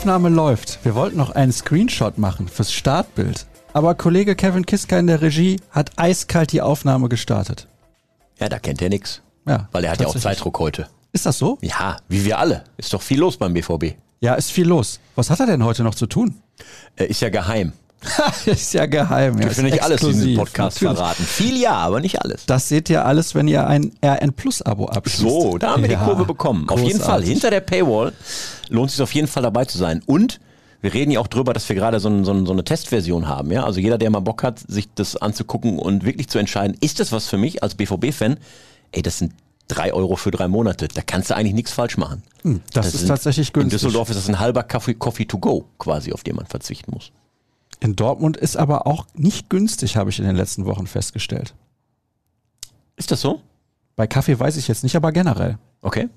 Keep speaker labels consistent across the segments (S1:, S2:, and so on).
S1: Die Aufnahme läuft. Wir wollten noch einen Screenshot machen fürs Startbild. Aber Kollege Kevin Kiska in der Regie hat eiskalt die Aufnahme gestartet.
S2: Ja, da kennt er nix.
S1: Ja,
S2: Weil er hat ja auch. Zeitdruck heute.
S1: Ist das so?
S2: Ja, wie wir alle. Ist doch viel los beim BVB.
S1: Ja, ist viel los. Was hat er denn heute noch zu tun?
S2: Äh, ist ja geheim.
S1: ist ja geheim. Ja,
S2: können
S1: ist
S2: nicht alles in diesem. Podcast
S1: Natürlich.
S2: verraten. Viel ja, aber nicht alles.
S1: Das seht ihr alles, wenn ihr ein RN Plus Abo abschließt.
S2: So, da haben wir
S1: Ja,
S2: die Kurve bekommen. Auf jeden Fall.
S1: großartig.
S2: Hinter der Paywall lohnt es sich auf jeden Fall dabei zu sein. Und wir reden ja auch drüber, dass wir gerade so, ein, so, ein, so eine Testversion haben. Ja? Also jeder, der mal Bock hat, sich das anzugucken und wirklich zu entscheiden, ist das was für mich als BVB-Fan? Ey, das sind drei Euro für drei Monate. Da kannst du eigentlich nichts falsch machen.
S1: Hm, das ist
S2: sind-
S1: tatsächlich
S2: In
S1: günstig.
S2: Düsseldorf ist das ein halber Coffee, Coffee to go quasi, auf den man verzichten muss.
S1: In Dortmund ist aber auch nicht günstig, habe ich in den letzten Wochen festgestellt.
S2: Ist das so?
S1: Bei Kaffee weiß ich jetzt nicht, aber generell.
S2: Okay.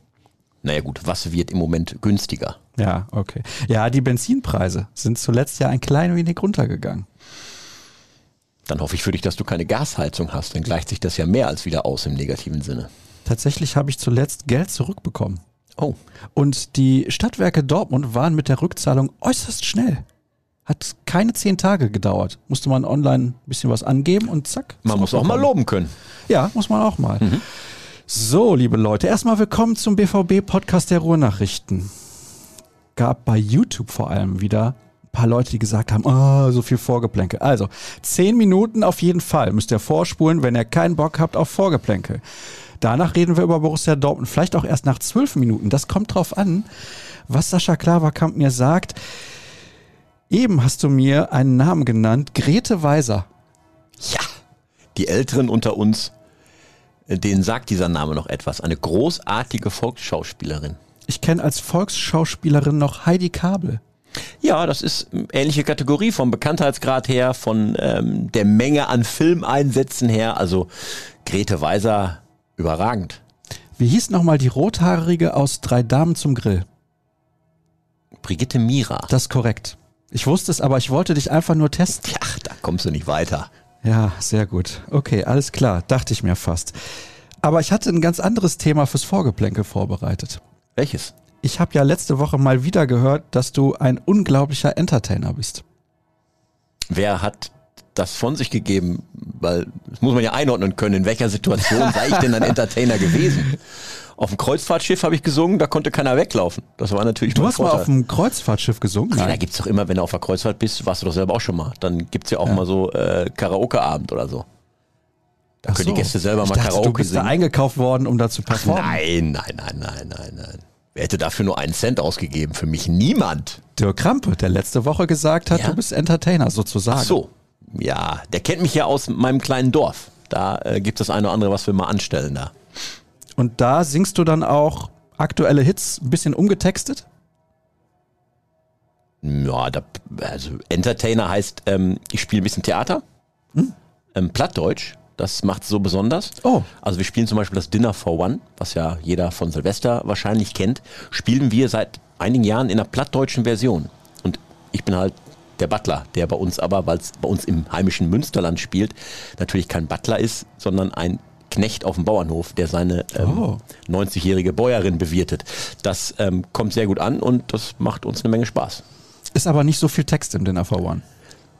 S2: Naja gut, was wird im Moment günstiger?
S1: Ja, okay. Ja, die Benzinpreise sind zuletzt ja ein klein wenig runtergegangen.
S2: Dann hoffe ich für dich, dass du keine Gasheizung hast. Dann gleicht sich das ja mehr als wieder aus im negativen Sinne.
S1: Tatsächlich habe ich zuletzt Geld zurückbekommen.
S2: Oh,
S1: Und die Stadtwerke Dortmund waren mit der Rückzahlung äußerst schnell. Hat keine zehn Tage gedauert. Musste man online ein bisschen was angeben und zack.
S2: man muss auch mal loben können.
S1: Ja, muss man auch mal. So, liebe Leute, erstmal willkommen zum BVB-Podcast der Ruhrnachrichten. Gab bei YouTube vor allem wieder ein paar Leute, die gesagt haben, oh, so viel Vorgeplänkel. Also, zehn Minuten auf jeden Fall müsst ihr vorspulen, wenn ihr keinen Bock habt auf Vorgeplänkel. Danach reden wir über Borussia Dortmund, vielleicht auch erst nach zwölf Minuten. Das kommt drauf an, was Sascha Klaverkamp mir sagt. Eben hast du mir einen Namen genannt, Grete Weiser.
S2: Ja, die Älteren unter uns, äh, denen sagt dieser Name noch etwas. Eine großartige Volksschauspielerin.
S1: Ich kenne als Volksschauspielerin noch Heidi Kabel.
S2: Ja, das ist ähm, ähnliche Kategorie vom Bekanntheitsgrad her, von ähm, der Menge an Filmeinsätzen her. Also Grete Weiser, überragend.
S1: Wie hieß nochmal die Rothaarige aus Drei Damen zum Grill?
S2: Brigitte Mira.
S1: Das ist korrekt. Ich wusste es, aber ich wollte dich einfach nur testen.
S2: Ja, da kommst du nicht weiter.
S1: Ja, sehr gut. Okay, alles klar. Dachte ich mir fast. Aber ich hatte ein ganz anderes Thema fürs Vorgeplänkel vorbereitet.
S2: Welches?
S1: Ich habe ja letzte Woche mal wieder gehört, dass du ein unglaublicher Entertainer bist.
S2: Wer hat das von sich gegeben? Weil das muss man ja einordnen können. In welcher Situation sei ich denn ein Entertainer gewesen? Auf dem Kreuzfahrtschiff habe ich gesungen, da konnte keiner weglaufen. Das war natürlich
S1: Du hast mal
S2: Vorteil.
S1: auf dem Kreuzfahrtschiff gesungen?
S2: Ja, da gibt's doch immer, wenn du auf der Kreuzfahrt bist, warst du doch selber auch schon mal. Dann gibt's ja auch mal so äh, Karaoke-Abend oder so. Da
S1: Ach
S2: können die
S1: so.
S2: Gäste selber
S1: ich
S2: mal
S1: dachte,
S2: Karaoke
S1: du bist da
S2: singen.
S1: eingekauft worden, um da zu performen.
S2: Nein, nein, nein, nein, nein, nein. Wer hätte dafür nur einen Cent ausgegeben? Für mich niemand.
S1: Dirk Krampe, der letzte Woche gesagt hat,
S2: Ja?
S1: du bist Entertainer sozusagen.
S2: Ach so. Ja, der kennt mich ja aus meinem kleinen Dorf. Da äh, gibt es das eine oder andere, was wir mal anstellen da.
S1: Und da singst du dann auch aktuelle Hits ein bisschen umgetextet?
S2: Ja, da, also Entertainer heißt, ähm, ich spiele ein bisschen Theater. Ähm, Plattdeutsch, das macht so besonders.
S1: Oh.
S2: Also wir spielen zum Beispiel das Dinner for One, was ja jeder von Silvester wahrscheinlich kennt, spielen wir seit einigen Jahren in einer plattdeutschen Version. Und ich bin halt der Butler, der bei uns aber, weil es bei uns im heimischen Münsterland spielt, natürlich kein Butler ist, sondern ein Knecht auf dem Bauernhof, der seine ähm,
S1: Oh.
S2: 90-jährige Bäuerin bewirtet. Das ähm, kommt sehr gut an und das macht uns eine Menge Spaß.
S1: Ist aber nicht so viel Text im Dinner for One.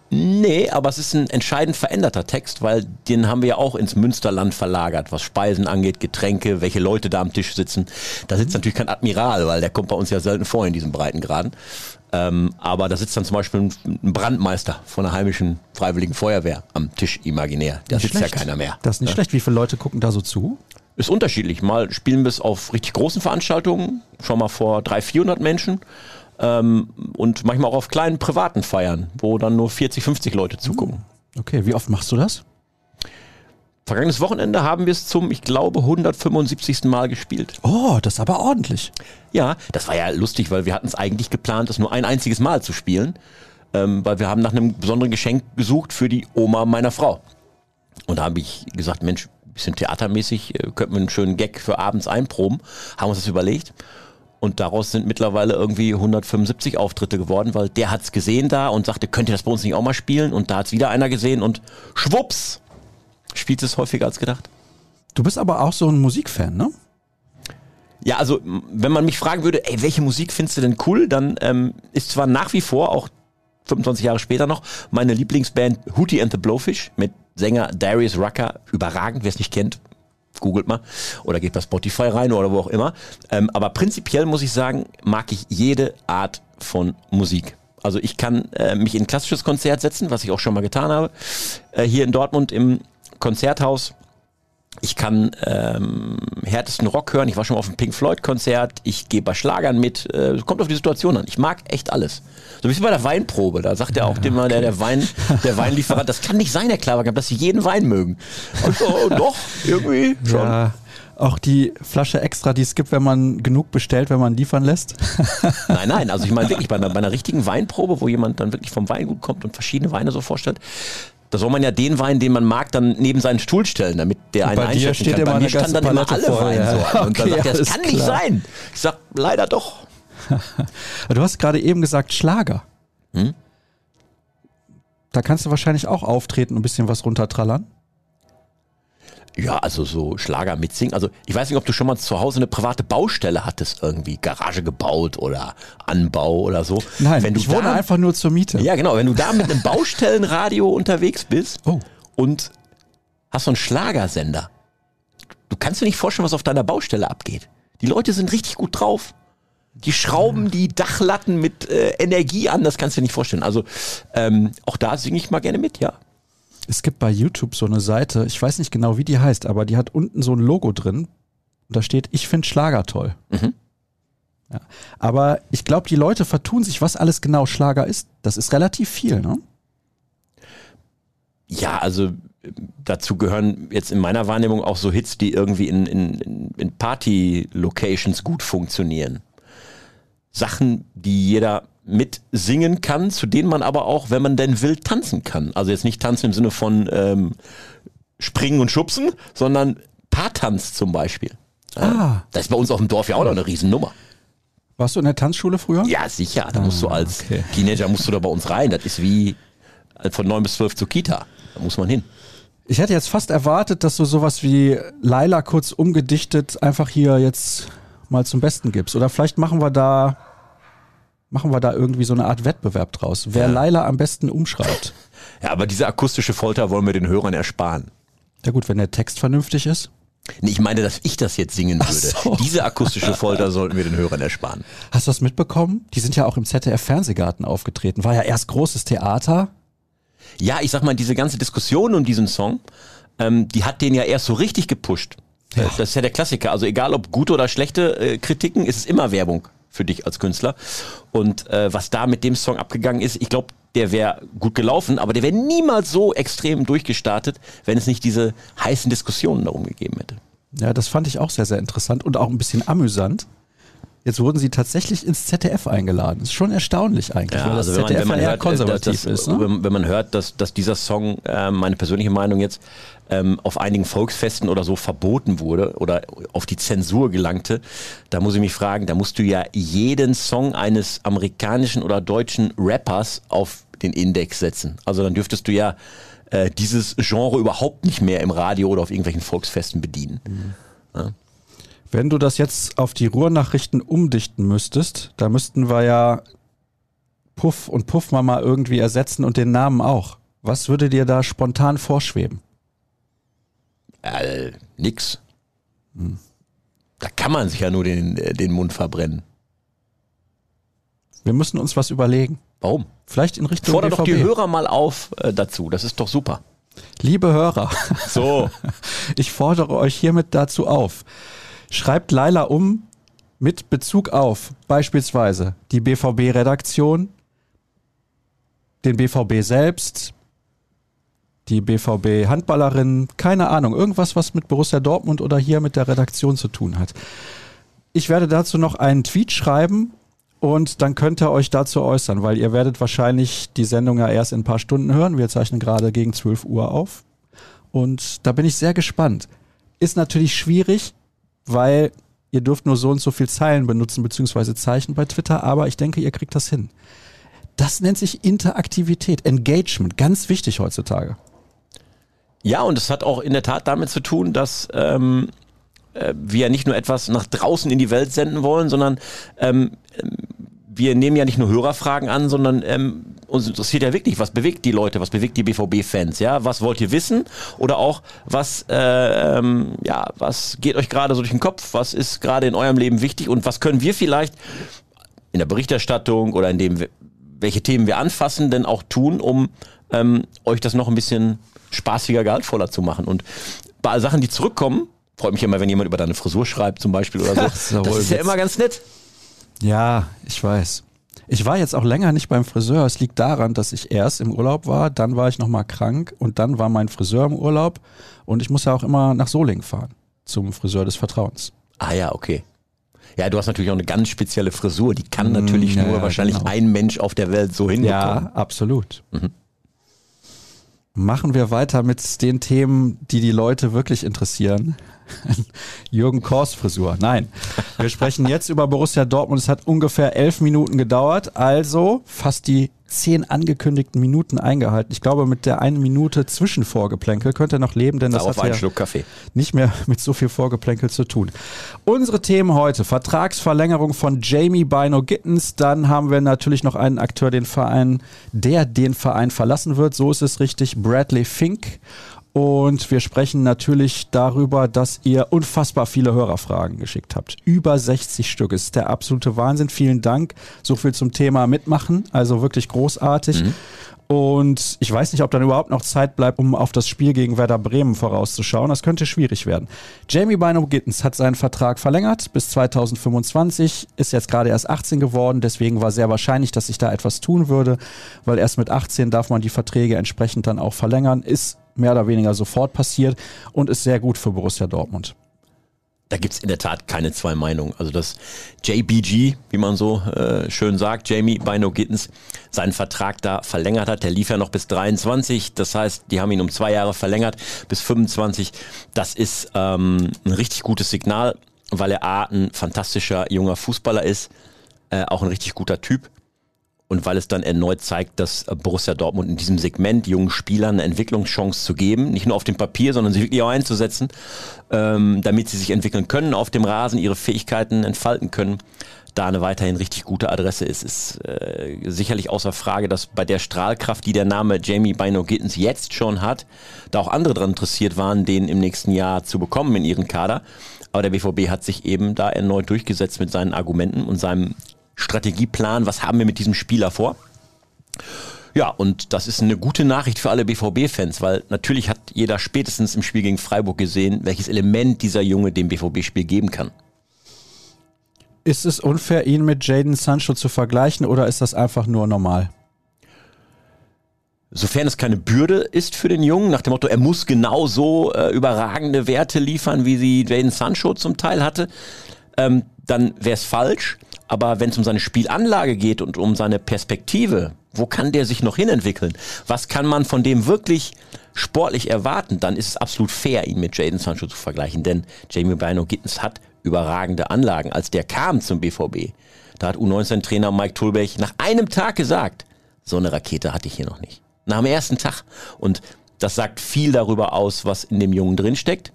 S2: Nee, aber es ist ein entscheidend veränderter Text, weil den haben wir ja auch ins Münsterland verlagert, was Speisen angeht, Getränke, welche Leute da am Tisch sitzen. Da sitzt natürlich kein Admiral, weil der kommt bei uns ja selten vor in diesen Breitengraden. Ähm, aber da sitzt dann zum Beispiel ein Brandmeister von der heimischen Freiwilligen Feuerwehr am Tisch imaginär. Da sitzt
S1: schlecht.
S2: ja keiner mehr.
S1: Das ist nicht schlecht. Wie viele Leute gucken da so zu?
S2: Ist unterschiedlich. Mal spielen wir es auf richtig großen Veranstaltungen, schon mal vor 300, 400 Menschen. Ähm, und manchmal auch auf kleinen privaten Feiern, wo dann nur 40, 50 Leute zugucken.
S1: Okay, wie oft machst du das?
S2: Vergangenes Wochenende haben wir es zum, ich glaube, 175. Mal gespielt.
S1: Oh, das ist aber ordentlich.
S2: Ja, das war ja lustig, weil wir hatten es eigentlich geplant, es nur ein einziges Mal zu spielen, ähm, weil wir haben nach einem besonderen Geschenk gesucht für die Oma meiner Frau. Und da habe ich gesagt, Mensch, bisschen theatermäßig, äh, könnten wir einen schönen Gag für abends einproben. Haben uns das überlegt. Und daraus sind mittlerweile irgendwie 175 Auftritte geworden, weil der hat's gesehen da und sagte, könnt ihr das bei uns nicht auch mal spielen? Und da hat's wieder einer gesehen und schwupps, spielt es häufiger als gedacht.
S1: Du bist aber auch so ein Musikfan, ne?
S2: Ja, also wenn man mich fragen würde, ey, welche Musik findest du denn cool, dann ähm, ist zwar nach wie vor auch 25 Jahre später noch meine Lieblingsband Hootie and the Blowfish mit Sänger Darius Rucker, überragend, wer es nicht kennt, googelt mal oder geht bei Spotify rein oder wo auch immer. Ähm, aber prinzipiell muss ich sagen, mag ich jede Art von Musik. Also ich kann äh, mich in ein klassisches Konzert setzen, was ich auch schon mal getan habe, äh, hier in Dortmund im Konzerthaus. Ich kann ähm, härtesten Rock hören. Ich war schon mal auf einem Pink Floyd Konzert. Ich gehe bei Schlagern mit. Äh, kommt auf die Situation an. Ich mag echt alles. So wie bei der Weinprobe. Da sagt er auch ja, immer der, der Wein, der Weinlieferant, das kann nicht sein, Herr Klaverkamp, dass Sie jeden Wein mögen. Und oh, doch, irgendwie schon. Ja,
S1: auch die Flasche extra, die es gibt, wenn man genug bestellt, wenn man liefern lässt?
S2: nein, nein, also ich meine wirklich bei einer, bei einer richtigen Weinprobe, wo jemand dann wirklich vom Weingut kommt und verschiedene Weine so vorstellt, da soll man ja den Wein, den man mag, dann neben seinen Stuhl stellen, damit der einen einschätzen kann. Bei mir stand dann immer alle Weine ja. so an. Und okay, dann sagt er, das kann klar. nicht sein. Ich sag, leider doch.
S1: du hast gerade eben gesagt Schlager. Hm? Da kannst du wahrscheinlich auch auftreten und ein bisschen was runtertrallern.
S2: Ja, also so Schlager mitsingen. Also ich weiß nicht, ob du schon mal zu Hause eine private Baustelle hattest, irgendwie Garage gebaut oder Anbau oder so.
S1: Nein, wenn du ich wohne da, einfach nur zur Miete.
S2: Ja, genau. Wenn du da mit einem Baustellenradio unterwegs bist oh. und hast so einen Schlagersender, du kannst dir nicht vorstellen, was auf deiner Baustelle abgeht. Die Leute sind richtig gut drauf. Die schrauben die Dachlatten mit äh, Energie an, das kannst du dir nicht vorstellen. Also ähm, auch da singe ich mal gerne mit, ja.
S1: Es gibt bei YouTube so eine Seite, ich weiß nicht genau, wie die heißt, aber die hat unten so ein Logo drin. Und da steht, ich finde Schlager toll. Mhm. Ja. Aber ich glaube, die Leute vertun sich, was alles genau Schlager ist. Das ist relativ viel, ne?
S2: Ja, also dazu gehören jetzt in meiner Wahrnehmung auch so Hits, die irgendwie in, in, in Party-Locations gut funktionieren. Sachen, die jeder mitsingen kann, zu denen man aber auch, wenn man denn will, tanzen kann. Also jetzt nicht tanzen im Sinne von ähm, springen und schubsen, sondern Paartanz zum Beispiel. Ah. Das ist bei uns auf dem Dorf ja auch noch eine Riesennummer.
S1: Warst du in der Tanzschule früher?
S2: Ja, sicher. Da musst du ah, als okay. Teenager musst du da bei uns rein. Das ist wie äh, von neun bis zwölf zur Kita. Da muss man hin.
S1: Ich hätte jetzt fast erwartet, dass du sowas wie Laila kurz umgedichtet einfach hier jetzt mal zum Besten gibst. Oder vielleicht machen wir da machen wir da irgendwie so eine Art Wettbewerb draus. Wer ja. Laila am besten umschreibt.
S2: Ja, aber diese akustische Folter wollen wir den Hörern ersparen.
S1: Ja gut, wenn der Text vernünftig ist.
S2: Nee, ich meine, dass ich das jetzt singen würde. So. Diese akustische Folter sollten wir den Hörern ersparen.
S1: Hast du das mitbekommen? Die sind ja auch im ZDF Fernsehgarten aufgetreten. War ja erst großes Theater.
S2: Ja, ich sag mal, diese ganze Diskussion um diesen Song, ähm, die hat den ja erst so richtig gepusht. Ja. Das ist ja der Klassiker. Also egal ob gute oder schlechte äh, Kritiken, ist es immer Werbung für dich als Künstler. Und äh, was da mit dem Song abgegangen ist, ich glaube, der wäre gut gelaufen, aber der wäre niemals so extrem durchgestartet, wenn es nicht diese heißen Diskussionen darum gegeben hätte.
S1: Ja, das fand ich auch sehr, sehr interessant und auch ein bisschen amüsant. Jetzt wurden sie tatsächlich ins ZDF eingeladen. Das ist schon erstaunlich eigentlich, ja, weil das also ZDF man, wenn man eher hört, äh, konservativ
S2: das,
S1: ist. Ne?
S2: Wenn, wenn, man hört, dass, dass dieser Song, äh, meine persönliche Meinung jetzt, ähm, auf einigen Volksfesten oder so verboten wurde oder auf die Zensur gelangte, da muss ich mich fragen, da musst du ja jeden Song eines amerikanischen oder deutschen Rappers auf den Index setzen. Also dann dürftest du ja äh, dieses Genre überhaupt nicht mehr im Radio oder auf irgendwelchen Volksfesten bedienen. Mhm. Ja.
S1: Wenn du das jetzt auf die Ruhrnachrichten umdichten müsstest, da müssten wir ja Puff und Puffmama irgendwie ersetzen und den Namen auch. Was würde dir da spontan vorschweben?
S2: Äh, nix. Hm. Da kann man sich ja nur den, äh, den Mund verbrennen.
S1: Wir müssen uns was überlegen.
S2: Warum?
S1: Vielleicht in Richtung
S2: Fordert doch die Hörer mal auf äh, dazu. Das ist doch super.
S1: Liebe Hörer.
S2: So.
S1: ich fordere euch hiermit dazu auf schreibt Laila um mit Bezug auf beispielsweise die BVB-Redaktion, den BVB selbst, die BVB-Handballerin, keine Ahnung, irgendwas, was mit Borussia Dortmund oder hier mit der Redaktion zu tun hat. Ich werde dazu noch einen Tweet schreiben und dann könnt ihr euch dazu äußern, weil ihr werdet wahrscheinlich die Sendung ja erst in ein paar Stunden hören. Wir zeichnen gerade gegen 12 Uhr auf. Und da bin ich sehr gespannt. Ist natürlich schwierig, weil ihr dürft nur so und so viel Zeilen benutzen, beziehungsweise Zeichen bei Twitter, aber ich denke, ihr kriegt das hin. Das nennt sich Interaktivität, Engagement, ganz wichtig heutzutage.
S2: Ja, und es hat auch in der Tat damit zu tun, dass ähm, äh, wir nicht nur etwas nach draußen in die Welt senden wollen, sondern ähm, wir nehmen ja nicht nur Hörerfragen an, sondern ähm, uns interessiert ja wirklich, was bewegt die Leute, was bewegt die BVB-Fans, ja? Was wollt ihr wissen? Oder auch, was, äh, ähm, ja, was geht euch gerade so durch den Kopf? Was ist gerade in eurem Leben wichtig? Und was können wir vielleicht in der Berichterstattung oder in dem, welche Themen wir anfassen, denn auch tun, um ähm, euch das noch ein bisschen spaßiger, gehaltvoller zu machen? Und bei Sachen, die zurückkommen, freut mich immer, wenn jemand über deine Frisur schreibt zum Beispiel oder so. das ist ja immer ganz nett.
S1: Ja, ich weiß. Ich war jetzt auch länger nicht beim Friseur. Es liegt daran, dass ich erst im Urlaub war, dann war ich nochmal krank und dann war mein Friseur im Urlaub und ich muss ja auch immer nach Solingen fahren zum Friseur des Vertrauens.
S2: Ah ja, okay. Ja, du hast natürlich auch eine ganz spezielle Frisur. Die kann natürlich ja, nur ja, wahrscheinlich genau. ein Mensch auf der Welt so hinbekommen.
S1: Ja, absolut. Mhm. Machen wir weiter mit den Themen, die die Leute wirklich interessieren. Jürgen Kors Frisur. Nein. Wir sprechen jetzt über Borussia Dortmund. Es hat ungefähr elf Minuten gedauert, also fast die zehn angekündigten Minuten eingehalten. Ich glaube, mit der einen Minute Zwischenvorgeplänkel könnt ihr noch leben, denn das
S2: Darauf
S1: hat
S2: ja
S1: nicht mehr mit so viel Vorgeplänkel zu tun. Unsere Themen heute: Vertragsverlängerung von Jamie Bino Gittens. Dann haben wir natürlich noch einen Akteur, den Verein, der den Verein verlassen wird. So ist es richtig. Bradley Fink. Und wir sprechen natürlich darüber, dass ihr unfassbar viele Hörerfragen geschickt habt. Über 60 Stück. Es ist der absolute Wahnsinn. Vielen Dank. So viel zum Thema Mitmachen. Also wirklich großartig. Mhm. Und ich weiß nicht, ob dann überhaupt noch Zeit bleibt, um auf das Spiel gegen Werder Bremen vorauszuschauen. Das könnte schwierig werden. Jamie Bino Gittens hat seinen Vertrag verlängert bis 2025, ist jetzt gerade erst 18 geworden. Deswegen war sehr wahrscheinlich, dass sich da etwas tun würde, weil erst mit 18 darf man die Verträge entsprechend dann auch verlängern. Ist mehr oder weniger sofort passiert und ist sehr gut für Borussia Dortmund.
S2: Da gibt es in der Tat keine zwei Meinungen. Also dass JBG, wie man so äh, schön sagt, Jamie Bino Gittens, seinen Vertrag da verlängert hat. Der lief ja noch bis 23. Das heißt, die haben ihn um zwei Jahre verlängert bis 25. Das ist ähm, ein richtig gutes Signal, weil er A, ein fantastischer junger Fußballer ist, äh, auch ein richtig guter Typ und weil es dann erneut zeigt, dass Borussia Dortmund in diesem Segment jungen Spielern eine Entwicklungschance zu geben, nicht nur auf dem Papier, sondern sie wirklich auch einzusetzen, ähm, damit sie sich entwickeln können auf dem Rasen, ihre Fähigkeiten entfalten können, da eine weiterhin richtig gute Adresse ist. Ist äh, sicherlich außer Frage, dass bei der Strahlkraft, die der Name Jamie Bino Gittens jetzt schon hat, da auch andere daran interessiert waren, den im nächsten Jahr zu bekommen in ihren Kader. Aber der BVB hat sich eben da erneut durchgesetzt mit seinen Argumenten und seinem Strategieplan, was haben wir mit diesem Spieler vor. Ja, und das ist eine gute Nachricht für alle BVB-Fans, weil natürlich hat jeder spätestens im Spiel gegen Freiburg gesehen, welches Element dieser Junge dem BVB-Spiel geben kann.
S1: Ist es unfair, ihn mit Jaden Sancho zu vergleichen oder ist das einfach nur normal?
S2: Sofern es keine Bürde ist für den Jungen, nach dem Motto, er muss genauso äh, überragende Werte liefern, wie sie Jaden Sancho zum Teil hatte, ähm, dann wäre es falsch. Aber wenn es um seine Spielanlage geht und um seine Perspektive, wo kann der sich noch hinentwickeln? Was kann man von dem wirklich sportlich erwarten? Dann ist es absolut fair, ihn mit Jaden Sancho zu vergleichen. Denn Jamie Bino Gittens hat überragende Anlagen. Als der kam zum BVB, da hat U19-Trainer Mike Tulbech nach einem Tag gesagt, so eine Rakete hatte ich hier noch nicht. Nach dem ersten Tag. Und das sagt viel darüber aus, was in dem Jungen drinsteckt.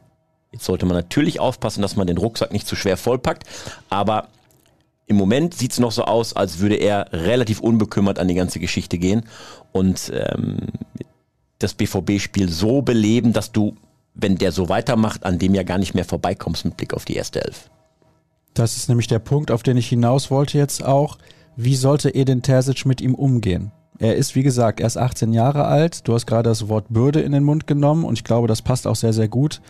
S2: Jetzt sollte man natürlich aufpassen, dass man den Rucksack nicht zu schwer vollpackt. Aber im Moment sieht es noch so aus, als würde er relativ unbekümmert an die ganze Geschichte gehen und ähm, das BVB-Spiel so beleben, dass du, wenn der so weitermacht, an dem ja gar nicht mehr vorbeikommst mit Blick auf die erste Elf.
S1: Das ist nämlich der Punkt, auf den ich hinaus wollte jetzt auch. Wie sollte Edin Terzic mit ihm umgehen? Er ist, wie gesagt, erst 18 Jahre alt. Du hast gerade das Wort Bürde in den Mund genommen und ich glaube, das passt auch sehr, sehr gut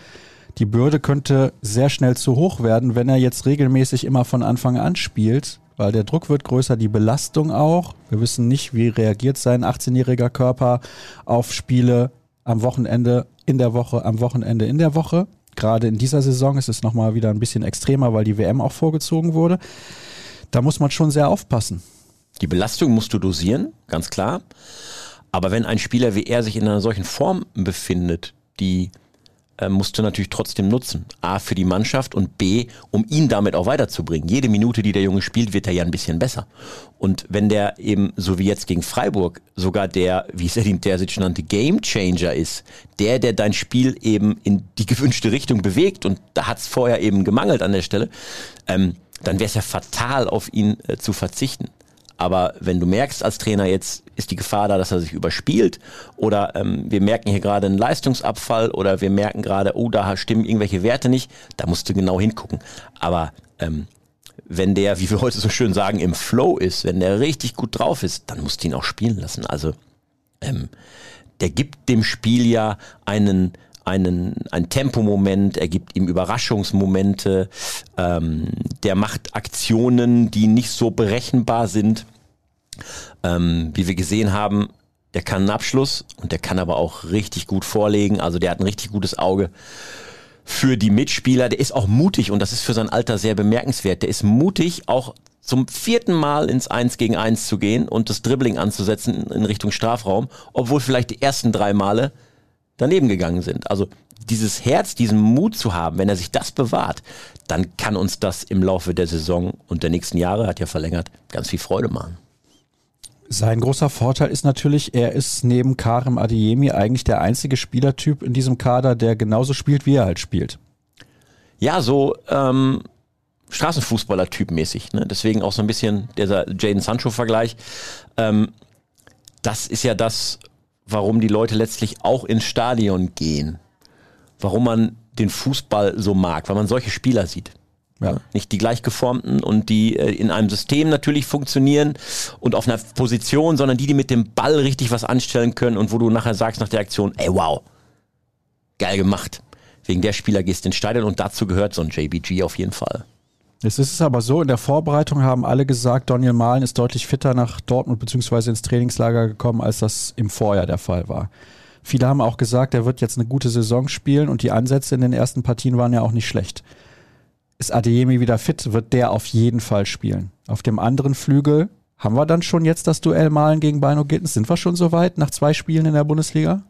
S1: die Bürde könnte sehr schnell zu hoch werden, wenn er jetzt regelmäßig immer von Anfang an spielt, weil der Druck wird größer, die Belastung auch. Wir wissen nicht, wie reagiert sein 18-jähriger Körper auf Spiele am Wochenende, in der Woche, am Wochenende, in der Woche. Gerade in dieser Saison ist es nochmal wieder ein bisschen extremer, weil die WM auch vorgezogen wurde. Da muss man schon sehr aufpassen.
S2: Die Belastung musst du dosieren, ganz klar. Aber wenn ein Spieler wie er sich in einer solchen Form befindet, die äh, musst du natürlich trotzdem nutzen. A, für die Mannschaft und B, um ihn damit auch weiterzubringen. Jede Minute, die der Junge spielt, wird er ja ein bisschen besser. Und wenn der eben, so wie jetzt gegen Freiburg, sogar der, wie es Edin Terzic nannte, Game Changer ist, der, der dein Spiel eben in die gewünschte Richtung bewegt und da hat es vorher eben gemangelt an der Stelle, ähm, dann wäre es ja fatal, auf ihn äh, zu verzichten. Aber wenn du merkst als Trainer, jetzt ist die Gefahr da, dass er sich überspielt oder ähm, wir merken hier gerade einen Leistungsabfall oder wir merken gerade, oh, da stimmen irgendwelche Werte nicht, da musst du genau hingucken. Aber ähm, wenn der, wie wir heute so schön sagen, im Flow ist, wenn der richtig gut drauf ist, dann musst du ihn auch spielen lassen. Also ähm, der gibt dem Spiel ja einen, einen, ein Tempomoment, er gibt ihm Überraschungsmomente, ähm, der macht Aktionen, die nicht so berechenbar sind. Ähm, wie wir gesehen haben, der kann einen Abschluss und der kann aber auch richtig gut vorlegen. Also der hat ein richtig gutes Auge für die Mitspieler. Der ist auch mutig und das ist für sein Alter sehr bemerkenswert. Der ist mutig, auch zum vierten Mal ins Eins gegen Eins zu gehen und das Dribbling anzusetzen in Richtung Strafraum, obwohl vielleicht die ersten drei Male daneben gegangen sind. Also dieses Herz, diesen Mut zu haben, wenn er sich das bewahrt, dann kann uns das im Laufe der Saison und der nächsten Jahre, hat ja verlängert, ganz viel Freude machen.
S1: Sein großer Vorteil ist natürlich, er ist neben Karim Adeyemi eigentlich der einzige Spielertyp in diesem Kader, der genauso spielt, wie er halt spielt.
S2: Ja, so ähm, Straßenfußballer-Typ mäßig. Ne? Deswegen auch so ein bisschen dieser Jaden Sancho-Vergleich. Ähm, das ist ja das, warum die Leute letztlich auch ins Stadion gehen. Warum man den Fußball so mag, weil man solche Spieler sieht. Ja. Nicht die gleichgeformten und die äh, in einem System natürlich funktionieren und auf einer Position, sondern die, die mit dem Ball richtig was anstellen können und wo du nachher sagst nach der Aktion, ey wow, geil gemacht. Wegen der Spieler gehst du ins Stadion und dazu gehört so ein JBG auf jeden Fall.
S1: Es ist aber so, in der Vorbereitung haben alle gesagt, Daniel Mahlen ist deutlich fitter nach Dortmund bzw. ins Trainingslager gekommen, als das im Vorjahr der Fall war. Viele haben auch gesagt, er wird jetzt eine gute Saison spielen und die Ansätze in den ersten Partien waren ja auch nicht schlecht. Ist Adeyemi wieder fit, wird der auf jeden Fall spielen. Auf dem anderen Flügel haben wir dann schon jetzt das Duell Malen gegen Bino Gittens? Sind wir schon so weit nach zwei Spielen in der Bundesliga?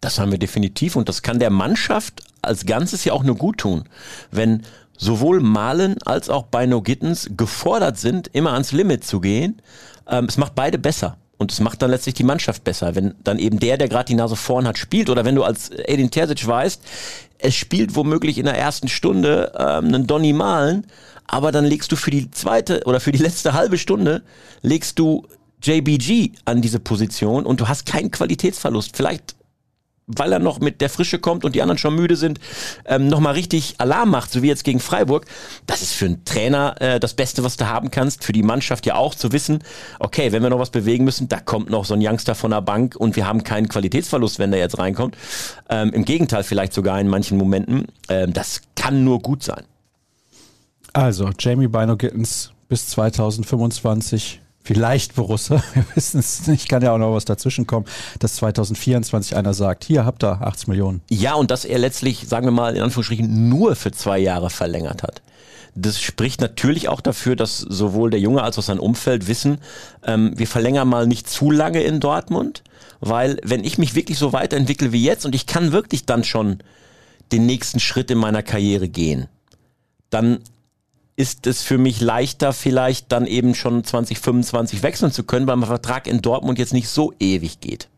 S2: Das haben wir definitiv und das kann der Mannschaft als Ganzes ja auch nur gut tun. Wenn sowohl Malen als auch Bino Gittens gefordert sind, immer ans Limit zu gehen, ähm, es macht beide besser. Und es macht dann letztlich die Mannschaft besser, wenn dann eben der, der gerade die Nase vorn hat, spielt. Oder wenn du als Edin Terzic weißt, es spielt womöglich in der ersten Stunde ähm, einen Donny Malen, aber dann legst du für die zweite oder für die letzte halbe Stunde legst du JBG an diese Position und du hast keinen Qualitätsverlust. Vielleicht weil er noch mit der Frische kommt und die anderen schon müde sind, ähm, nochmal richtig Alarm macht, so wie jetzt gegen Freiburg. Das ist für einen Trainer äh, das Beste, was du haben kannst. Für die Mannschaft ja auch zu wissen, okay, wenn wir noch was bewegen müssen, da kommt noch so ein Youngster von der Bank und wir haben keinen Qualitätsverlust, wenn der jetzt reinkommt. Ähm, Im Gegenteil, vielleicht sogar in manchen Momenten. Ähm, das kann nur gut sein.
S1: Also, Jamie Bino Gittens bis 2025 Vielleicht Borussia, wir wissen es nicht, kann ja auch noch was dazwischen kommen, dass 2024 einer sagt, hier habt ihr 80 Millionen.
S2: Ja, und dass er letztlich, sagen wir mal in Anführungsstrichen, nur für zwei Jahre verlängert hat. Das spricht natürlich auch dafür, dass sowohl der Junge als auch sein Umfeld wissen, ähm, wir verlängern mal nicht zu lange in Dortmund, weil wenn ich mich wirklich so weiterentwickle wie jetzt und ich kann wirklich dann schon den nächsten Schritt in meiner Karriere gehen, dann ist es für mich leichter, vielleicht dann eben schon 2025 wechseln zu können, weil mein Vertrag in Dortmund jetzt nicht so ewig geht.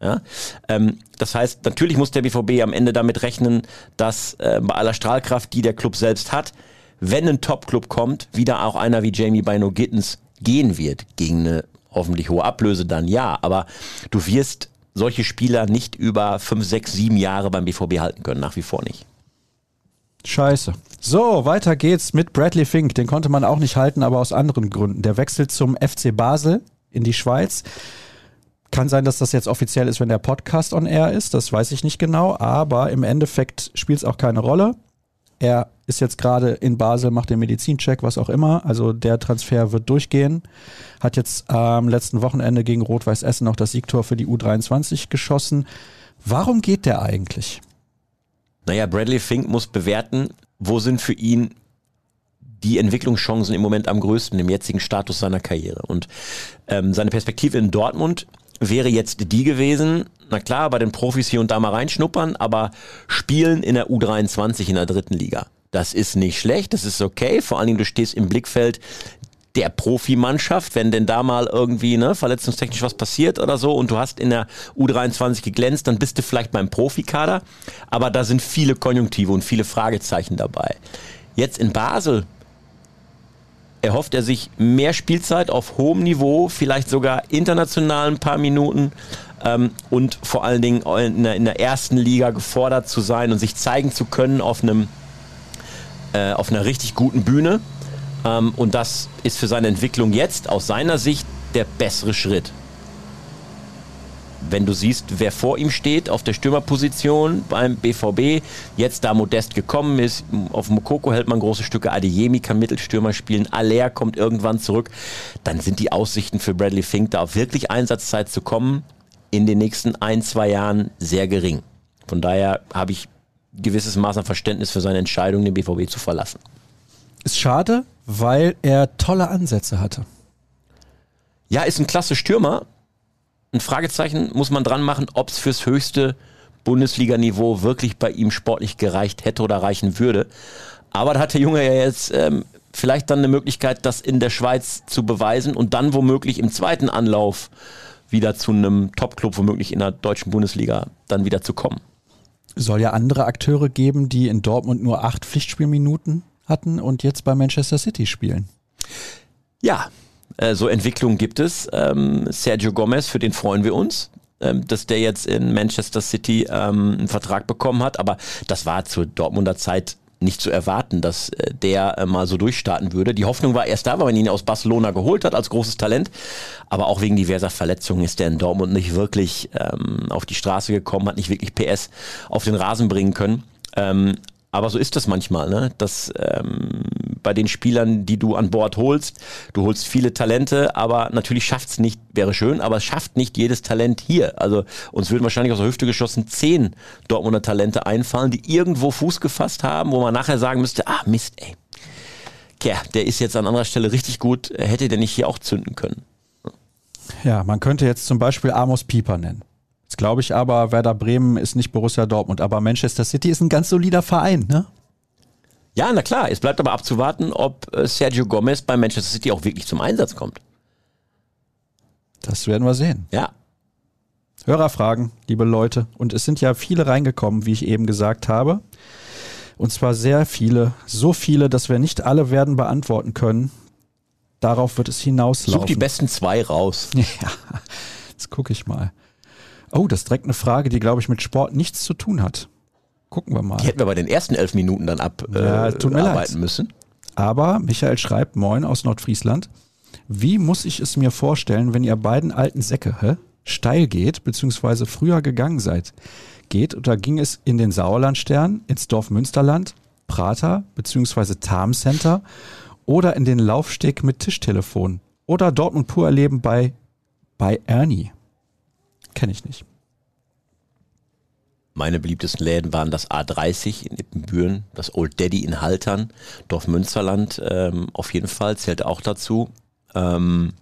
S2: Ja? Ähm, das heißt, natürlich muss der BVB am Ende damit rechnen, dass äh, bei aller Strahlkraft, die der Club selbst hat, wenn ein Top-Club kommt, wieder auch einer wie Jamie Bino Gittens gehen wird. Gegen eine hoffentlich hohe Ablöse dann ja, aber du wirst solche Spieler nicht über fünf, sechs, sieben Jahre beim BVB halten können, nach wie vor nicht.
S1: Scheiße. So, weiter geht's mit Bradley Fink. Den konnte man auch nicht halten, aber aus anderen Gründen. Der wechselt zum FC Basel in die Schweiz. Kann sein, dass das jetzt offiziell ist, wenn der Podcast on air ist. Das weiß ich nicht genau. Aber im Endeffekt spielt es auch keine Rolle. Er ist jetzt gerade in Basel, macht den Medizincheck, was auch immer. Also der Transfer wird durchgehen. Hat jetzt am letzten Wochenende gegen Rot-Weiß Essen noch das Siegtor für die U23 geschossen. Warum geht der eigentlich?
S2: Naja, Bradley Fink muss bewerten, wo sind für ihn die Entwicklungschancen im Moment am größten im jetzigen Status seiner Karriere. Und ähm, seine Perspektive in Dortmund wäre jetzt die gewesen, na klar, bei den Profis hier und da mal reinschnuppern, aber spielen in der U23 in der dritten Liga. Das ist nicht schlecht, das ist okay. Vor allen Dingen, du stehst im Blickfeld der Profimannschaft, wenn denn da mal irgendwie ne, verletzungstechnisch was passiert oder so und du hast in der U23 geglänzt, dann bist du vielleicht beim Profikader. Aber da sind viele Konjunktive und viele Fragezeichen dabei. Jetzt in Basel erhofft er sich mehr Spielzeit auf hohem Niveau, vielleicht sogar international ein paar Minuten ähm, und vor allen Dingen in der, in der, ersten Liga gefordert zu sein und sich zeigen zu können auf einem äh, auf einer richtig guten Bühne. Ähm, und das ist für seine Entwicklung jetzt aus seiner Sicht der bessere Schritt. Wenn du siehst, wer vor ihm steht auf der Stürmerposition beim BVB, jetzt da Modest gekommen ist, auf Mokoko hält man große Stücke, Adeyemi kann Mittelstürmer spielen, Aller kommt irgendwann zurück, dann sind die Aussichten für Bradley Fink da auf wirklich Einsatzzeit zu kommen in den nächsten ein, zwei Jahren sehr gering. Von daher habe ich gewisses Maß an Verständnis für seine Entscheidung, den BVB zu verlassen.
S1: Ist schade, weil er tolle Ansätze hatte.
S2: Ja, ist ein klasse Stürmer. Ein Fragezeichen muss man dran machen, ob es fürs höchste Bundesliga-Niveau wirklich bei ihm sportlich gereicht hätte oder reichen würde. Aber da hat der Junge ja jetzt ähm, vielleicht dann eine Möglichkeit, das in der Schweiz zu beweisen und dann womöglich im zweiten Anlauf wieder zu einem Top-Club, womöglich in der deutschen Bundesliga, dann wieder zu kommen.
S1: Soll ja andere Akteure geben, die in Dortmund nur acht Pflichtspielminuten hatten und jetzt bei Manchester City spielen.
S2: Ja, äh, so Entwicklungen gibt es. Ähm, Sergio Gomez, für den freuen wir uns ähm, dass der jetzt in Manchester City ähm, einen Vertrag bekommen hat. Aber das war zur Dortmunder Zeit nicht zu erwarten, dass äh, der äh, mal so durchstarten würde. Die Hoffnung war erst da, weil man ihn aus Barcelona geholt hat als großes Talent. Aber auch wegen diverser Verletzungen ist der in Dortmund nicht wirklich ähm, auf die Straße gekommen, hat nicht wirklich PS auf den Rasen bringen können. Ähm, aber so ist das manchmal, ne? dass ähm, bei den Spielern, die du an Bord holst, du holst viele Talente, aber natürlich schafft es nicht, wäre schön, aber es schafft nicht jedes Talent hier. Also uns würden wahrscheinlich aus der Hüfte geschossen zehn Dortmunder Talente einfallen, die irgendwo Fuß gefasst haben, wo man nachher sagen müsste, ah Mist, ey, Tja, der ist jetzt an anderer Stelle richtig gut, hätte der nicht hier auch zünden können.
S1: Ja, man könnte jetzt zum Beispiel Amos Pieper nennen. Jetzt glaube ich aber, Werder Bremen ist nicht Borussia Dortmund, aber Manchester City ist ein ganz solider Verein, ne?
S2: Ja, na klar. Es bleibt aber abzuwarten, ob äh, Sergio Gomez bei Manchester City auch wirklich zum Einsatz kommt.
S1: Das werden wir sehen.
S2: Ja.
S1: Hörerfragen, liebe Leute. Und es sind ja viele reingekommen, wie ich eben gesagt habe. Und zwar sehr viele. So viele, dass wir nicht alle werden beantworten können. Darauf wird es hinauslaufen.
S2: Such die besten zwei raus.
S1: Ja, jetzt gucke ich mal. Oh, das ist direkt eine Frage, die, glaube ich, mit Sport nichts zu tun hat. Gucken wir mal.
S2: Die hätten wir bei den ersten elf Minuten dann abarbeiten äh, ja, müssen.
S1: Aber Michael schreibt, moin aus Nordfriesland. Wie muss ich es mir vorstellen, wenn ihr beiden alten Säcke hä, steil geht, beziehungsweise früher gegangen seid? Geht oder ging es in den Sauerlandstern, ins Dorf Münsterland, Prater, beziehungsweise Tarm Center oder in den Laufsteg mit Tischtelefon oder Dortmund pur erleben bei, bei Ernie? Kenne ich nicht.
S2: Meine beliebtesten Läden waren das A30 in Ippenbüren, das Old Daddy in Haltern, Dorf Münsterland ähm, auf jeden Fall, zählt auch dazu. Ähm,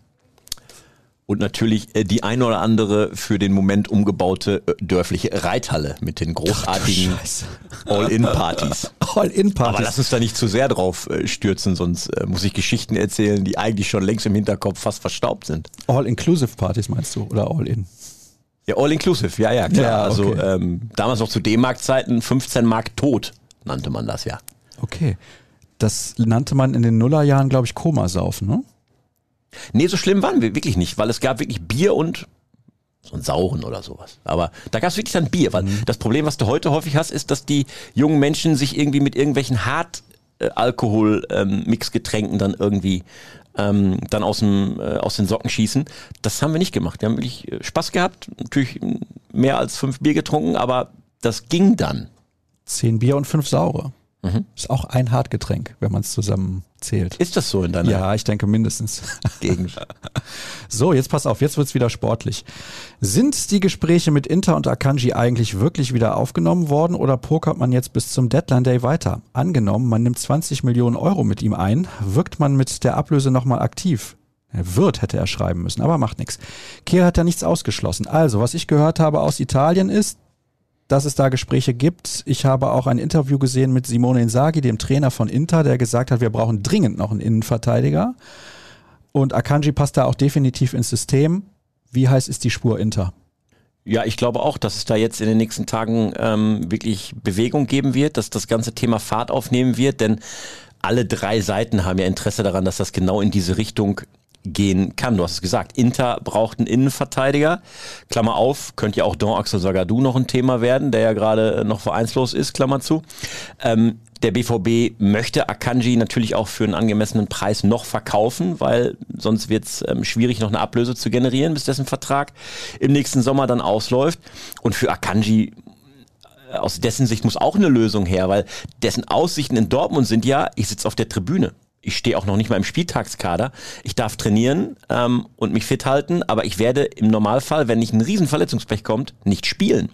S2: und natürlich äh, die ein oder andere für den Moment umgebaute äh, dörfliche Reithalle mit den großartigen All-In-Partys.
S1: All-In-Partys.
S2: Aber lass uns da nicht zu sehr drauf äh, stürzen, sonst äh, muss ich Geschichten erzählen, die eigentlich schon längst im Hinterkopf fast verstaubt sind.
S1: All-Inclusive-Partys meinst du oder All-In?
S2: Ja, all inclusive, ja, ja, klar. Ja, also, okay. Ähm, damals noch zu D-Mark-Zeiten 15 Mark tot, nannte man das ja.
S1: Okay. Das nannte man in den Nullerjahren, glaube ich, Komasaufen, ne?
S2: Nee, so schlimm waren wir wirklich nicht, weil es gab wirklich Bier und so ein Sauren oder sowas. Aber da gab es wirklich dann Bier, weil mhm. das Problem, was du heute häufig hast, ist, dass die jungen Menschen sich irgendwie mit irgendwelchen hart Alkohol-Mixgetränken ähm, dann irgendwie ähm, dann aus, dem, äh, aus den Socken schießen. Das haben wir nicht gemacht. Wir haben wirklich äh, Spaß gehabt, natürlich mehr als fünf Bier getrunken, aber das ging dann.
S1: Zehn Bier und fünf saure. Mhm. Ist auch ein Hartgetränk, wenn man es zusammen zählt.
S2: Ist das so in deiner
S1: Ja, ich denke mindestens.
S2: Gegend.
S1: so, jetzt pass auf, jetzt wird's wieder sportlich. Sind die Gespräche mit Inter und Akanji eigentlich wirklich wieder aufgenommen worden oder pokert man jetzt bis zum Deadline Day weiter? Angenommen, man nimmt 20 Millionen Euro mit ihm ein, wirkt man mit der Ablöse nochmal aktiv. Er wird, hätte er schreiben müssen, aber macht nichts. Kehl hat ja nichts ausgeschlossen. Also, was ich gehört habe aus Italien ist, dass es da Gespräche gibt. Ich habe auch ein Interview gesehen mit Simone Inzaghi, dem Trainer von Inter, der gesagt hat, wir brauchen dringend noch einen Innenverteidiger. Und Akanji passt da auch definitiv ins System. Wie heiß ist die Spur Inter?
S2: Ja, ich glaube auch, dass es da jetzt in den nächsten Tagen ähm, wirklich Bewegung geben wird, dass das ganze Thema Fahrt aufnehmen wird, denn alle drei Seiten haben ja Interesse daran, dass das genau in diese Richtung gehen kann. Du hast es gesagt, Inter braucht einen Innenverteidiger. Klammer auf, könnte ja auch Don Axel Sagadou noch ein Thema werden, der ja gerade noch vereinslos ist, Klammer zu. Ähm, der BVB möchte Akanji natürlich auch für einen angemessenen Preis noch verkaufen, weil sonst wird es ähm, schwierig, noch eine Ablöse zu generieren, bis dessen Vertrag im nächsten Sommer dann ausläuft. Und für Akanji äh, aus dessen Sicht muss auch eine Lösung her, weil dessen Aussichten in Dortmund sind ja, ich sitze auf der Tribüne ich stehe auch noch nicht mal im Spieltagskader. Ich darf trainieren ähm, und mich fit halten, aber ich werde im Normalfall, wenn nicht ein Riesenverletzungspech kommt, nicht spielen.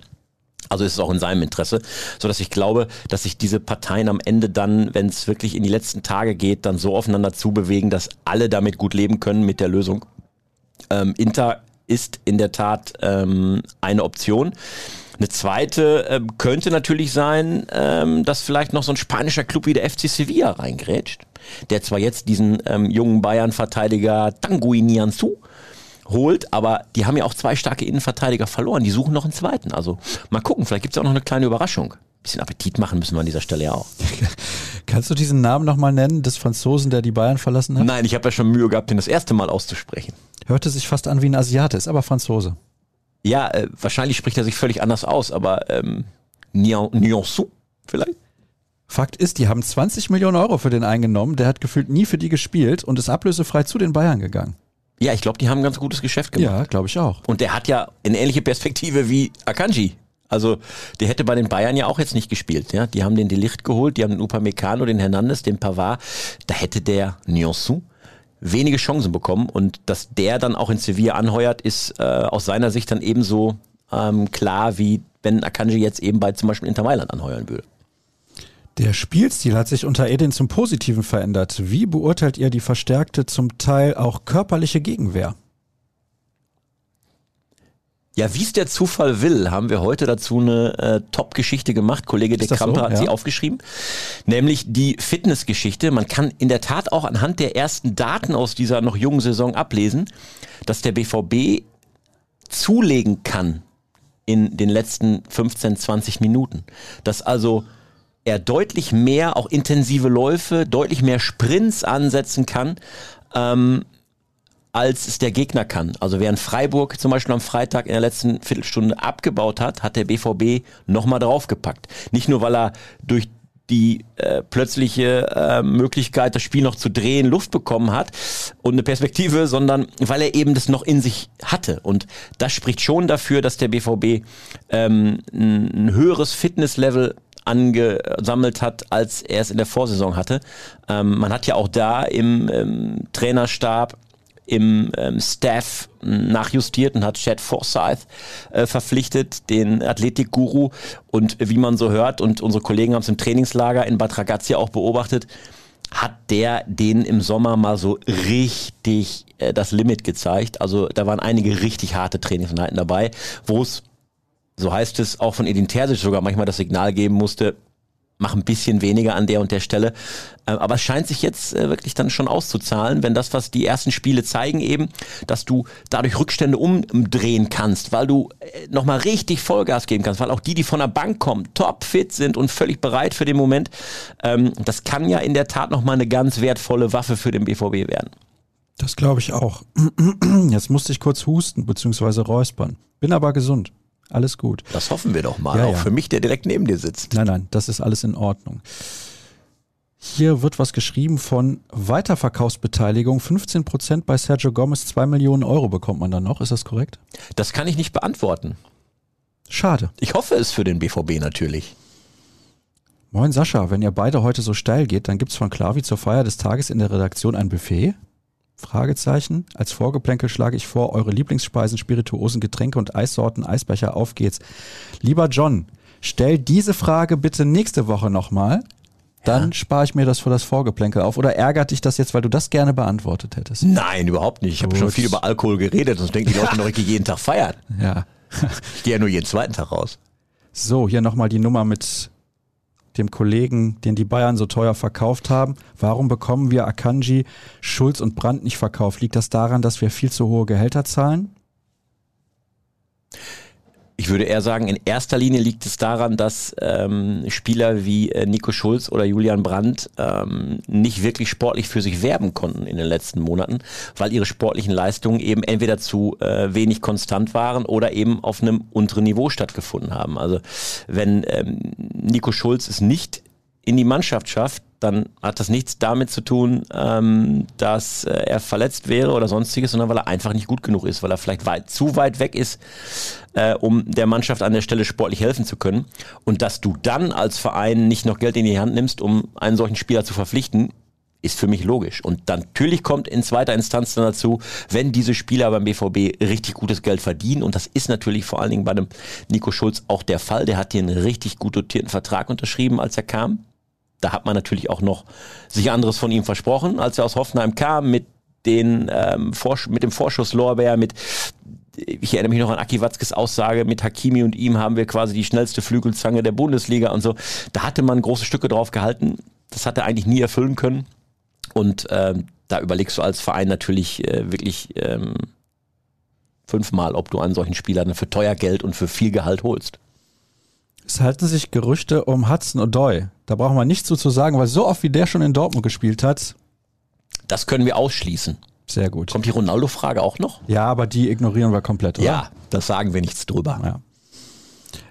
S2: Also ist es auch in seinem Interesse, so dass ich glaube, dass sich diese Parteien am Ende dann, wenn es wirklich in die letzten Tage geht, dann so aufeinander zubewegen, dass alle damit gut leben können mit der Lösung. Ähm, Inter ist in der Tat ähm, eine Option. Eine zweite äh, könnte natürlich sein, ähm, dass vielleicht noch so ein spanischer Club wie der FC Sevilla reingrätscht, der zwar jetzt diesen ähm, jungen Bayern-Verteidiger Tanguy Nianzou holt, aber die haben ja auch zwei starke Innenverteidiger verloren. Die suchen noch einen zweiten. Also mal gucken, vielleicht gibt es auch noch eine kleine Überraschung. bisschen Appetit machen müssen wir an dieser Stelle ja auch.
S1: Kannst du diesen Namen nochmal nennen, des Franzosen, der die Bayern verlassen hat?
S2: Nein, ich habe ja schon Mühe gehabt, den das erste Mal auszusprechen.
S1: Hörte sich fast an wie ein Asiate, ist aber Franzose.
S2: Ja, äh, wahrscheinlich spricht er sich völlig anders aus, aber ähm, Nuanceau vielleicht?
S1: Fakt ist, die haben 20 Millionen Euro für den eingenommen. Der hat gefühlt nie für die gespielt und ist ablösefrei zu den Bayern gegangen.
S2: Ja, ich glaube, die haben ein ganz gutes Geschäft gemacht.
S1: Ja, glaube ich auch.
S2: Und der hat ja eine ähnliche Perspektive wie Akanji. Also der hätte bei den Bayern ja auch jetzt nicht gespielt. Ja? Die haben den Delicht geholt, die haben den Upamecano, den Hernandez, den Pavard. Da hätte der Nuanceau wenige Chancen bekommen und dass der dann auch in Sevilla anheuert, ist äh, aus seiner Sicht dann ebenso ähm, klar, wie wenn Akanji jetzt eben bei zum Beispiel Inter Mailand anheuern würde.
S1: Der Spielstil hat sich unter Edin zum Positiven verändert. Wie beurteilt ihr die verstärkte, zum Teil auch körperliche Gegenwehr?
S2: Ja, wie es der Zufall will, haben wir heute dazu eine äh, Top-Geschichte gemacht. Kollege De Kamper so? hat ja. sie aufgeschrieben. Nämlich die Fitnessgeschichte. Man kann in der Tat auch anhand der ersten Daten aus dieser noch jungen Saison ablesen, dass der BVB zulegen kann in den letzten 15, 20 Minuten. Dass also er deutlich mehr, auch intensive Läufe, deutlich mehr Sprints ansetzen kann, ähm, als es der Gegner kann. Also während Freiburg zum Beispiel am Freitag in der letzten Viertelstunde abgebaut hat, hat der BVB nochmal draufgepackt. Nicht nur, weil er durch die äh, plötzliche äh, Möglichkeit, das Spiel noch zu drehen, Luft bekommen hat und eine Perspektive, sondern weil er eben das noch in sich hatte. Und das spricht schon dafür, dass der BVB ähm, ein, höheres Fitnesslevel angesammelt hat, als er es in der Vorsaison hatte. Ähm, man hat ja auch da im, im Trainerstab im ähm, Staff nachjustiert und hat Chad Forsyth äh, verpflichtet, den Athletikguru. Und wie man so hört, und unsere Kollegen haben es im Trainingslager in Bad Ragazia auch beobachtet, hat der denen im Sommer mal so richtig äh, das Limit gezeigt. Also da waren einige richtig harte Trainingseinheiten dabei, wo es, so heißt es, auch von Edin Terzic sogar manchmal das Signal geben musste, mach ein bisschen weniger an der und der Stelle. Äh, aber es scheint sich jetzt äh, wirklich dann schon auszuzahlen, wenn das, was die ersten Spiele zeigen, eben, dass du dadurch Rückstände umdrehen kannst, weil du äh, nochmal richtig Vollgas geben kannst, weil auch die, die von der Bank kommen, top fit sind und völlig bereit für den Moment, ähm, das kann ja in der Tat nochmal eine ganz wertvolle Waffe für den BVB werden.
S1: Das glaube ich auch. Jetzt musste ich kurz husten bzw. räuspern. Bin aber gesund. Alles gut.
S2: Das hoffen wir doch mal. Ja, auch ja. für mich, der direkt neben dir sitzt.
S1: Nein, nein, das ist alles in Ordnung. Hier wird was geschrieben von Weiterverkaufsbeteiligung. 15 Prozent bei Sergio Gomez, 2 Millionen Euro bekommt man dann noch. Ist das korrekt?
S2: Das kann ich nicht beantworten.
S1: Schade.
S2: Ich hoffe es für den BVB natürlich.
S1: Moin Sascha, wenn ihr beide heute so steil geht, dann gibt es von Klavi zur Feier des Tages in der Redaktion ein Buffet. Fragezeichen. Als Vorgeplänkel schlage ich vor, eure Lieblingsspeisen, Spirituosen, Getränke und Eissorten, Eisbecher, auf geht's. Lieber John, stell diese Frage bitte nächste Woche nochmal. dann spare ich mir das für das Vorgeplänkel auf. Oder ärgert dich das jetzt, weil du das gerne beantwortet hättest?
S2: Nein, überhaupt nicht. Ich habe schon viel über Alkohol geredet, sonst denken die Leute noch, ich gehe jeden Tag feiern.
S1: Ja.
S2: Ich gehe ja nur jeden zweiten Tag raus.
S1: So, hier nochmal die Nummer mit dem Kollegen, den die Bayern so teuer verkauft haben. Warum bekommen wir Akanji, Schulz und Brandt nicht verkauft? Liegt das daran, dass wir viel zu hohe Gehälter zahlen?
S2: Ich würde eher sagen, in erster Linie liegt es daran, dass ähm, Spieler wie äh, Nico Schulz oder Julian Brandt ähm, nicht wirklich sportlich für sich werben konnten in den letzten Monaten, weil ihre sportlichen Leistungen eben entweder zu äh, wenig konstant waren oder eben auf einem unteren Niveau stattgefunden haben. Also wenn ähm, Nico Schulz es nicht in die Mannschaft schafft, dann hat das nichts damit zu tun, ähm, dass äh, er verletzt wäre oder sonstiges, sondern weil er einfach nicht gut genug ist, weil er vielleicht weit, zu weit weg ist, äh, um der Mannschaft an der Stelle sportlich helfen zu können. Und dass du dann als Verein nicht noch Geld in die Hand nimmst, um einen solchen Spieler zu verpflichten, ist für mich logisch. Und dann, natürlich kommt in zweiter Instanz dann dazu, wenn diese Spieler beim BVB richtig gutes Geld verdienen, und das ist natürlich vor allen Dingen bei einem Nico Schulz auch der Fall, der hat hier einen richtig gut dotierten Vertrag unterschrieben, als er kam. Da hat man natürlich auch noch sich anderes von ihm versprochen, als er aus Hoffenheim kam mit den ähm, mit dem Vorschusslorbeer, mit ich erinnere mich noch an Aki Watzkes Aussage, mit Hakimi und ihm haben wir quasi die schnellste Flügelzange der Bundesliga und so. Da hatte man große Stücke drauf gehalten. Das hat er eigentlich nie erfüllen können. Und ähm, da überlegst du als Verein natürlich äh, wirklich ähm, fünfmal, ob du einen solchen Spieler für teuer Geld und für viel Gehalt holst.
S1: Es halten sich Gerüchte um Hudson O'Doy. Da brauchen wir nichts zu zu sagen, weil so oft wie der schon in Dortmund gespielt hat,
S2: Das können wir ausschließen.
S1: sehr gut.
S2: Kommt die Ronaldo-Frage auch noch?
S1: Ja, aber die ignorieren wir komplett, oder?
S2: Ja, das sagen wir nichts drüber.
S1: Ja.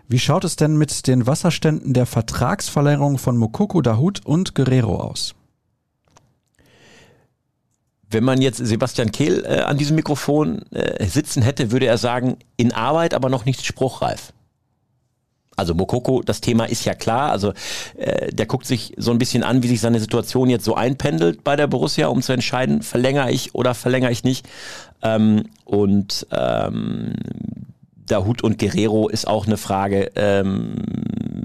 S1: Wie schaut es denn mit den Wasserständen der Vertragsverlängerung von Mokoko, Dahut und Guerrero aus?
S2: Wenn man jetzt Sebastian Kehl äh, an diesem Mikrofon äh, sitzen hätte, würde er sagen, in Arbeit, aber noch nicht spruchreif. Also Mokoko, das Thema ist ja klar. Also äh, der guckt sich so ein bisschen an, wie sich seine Situation jetzt so einpendelt bei der Borussia, um zu entscheiden, verlängere ich oder verlängere ich nicht. Ähm, und ähm, Dahut und Guerrero ist auch eine Frage ähm,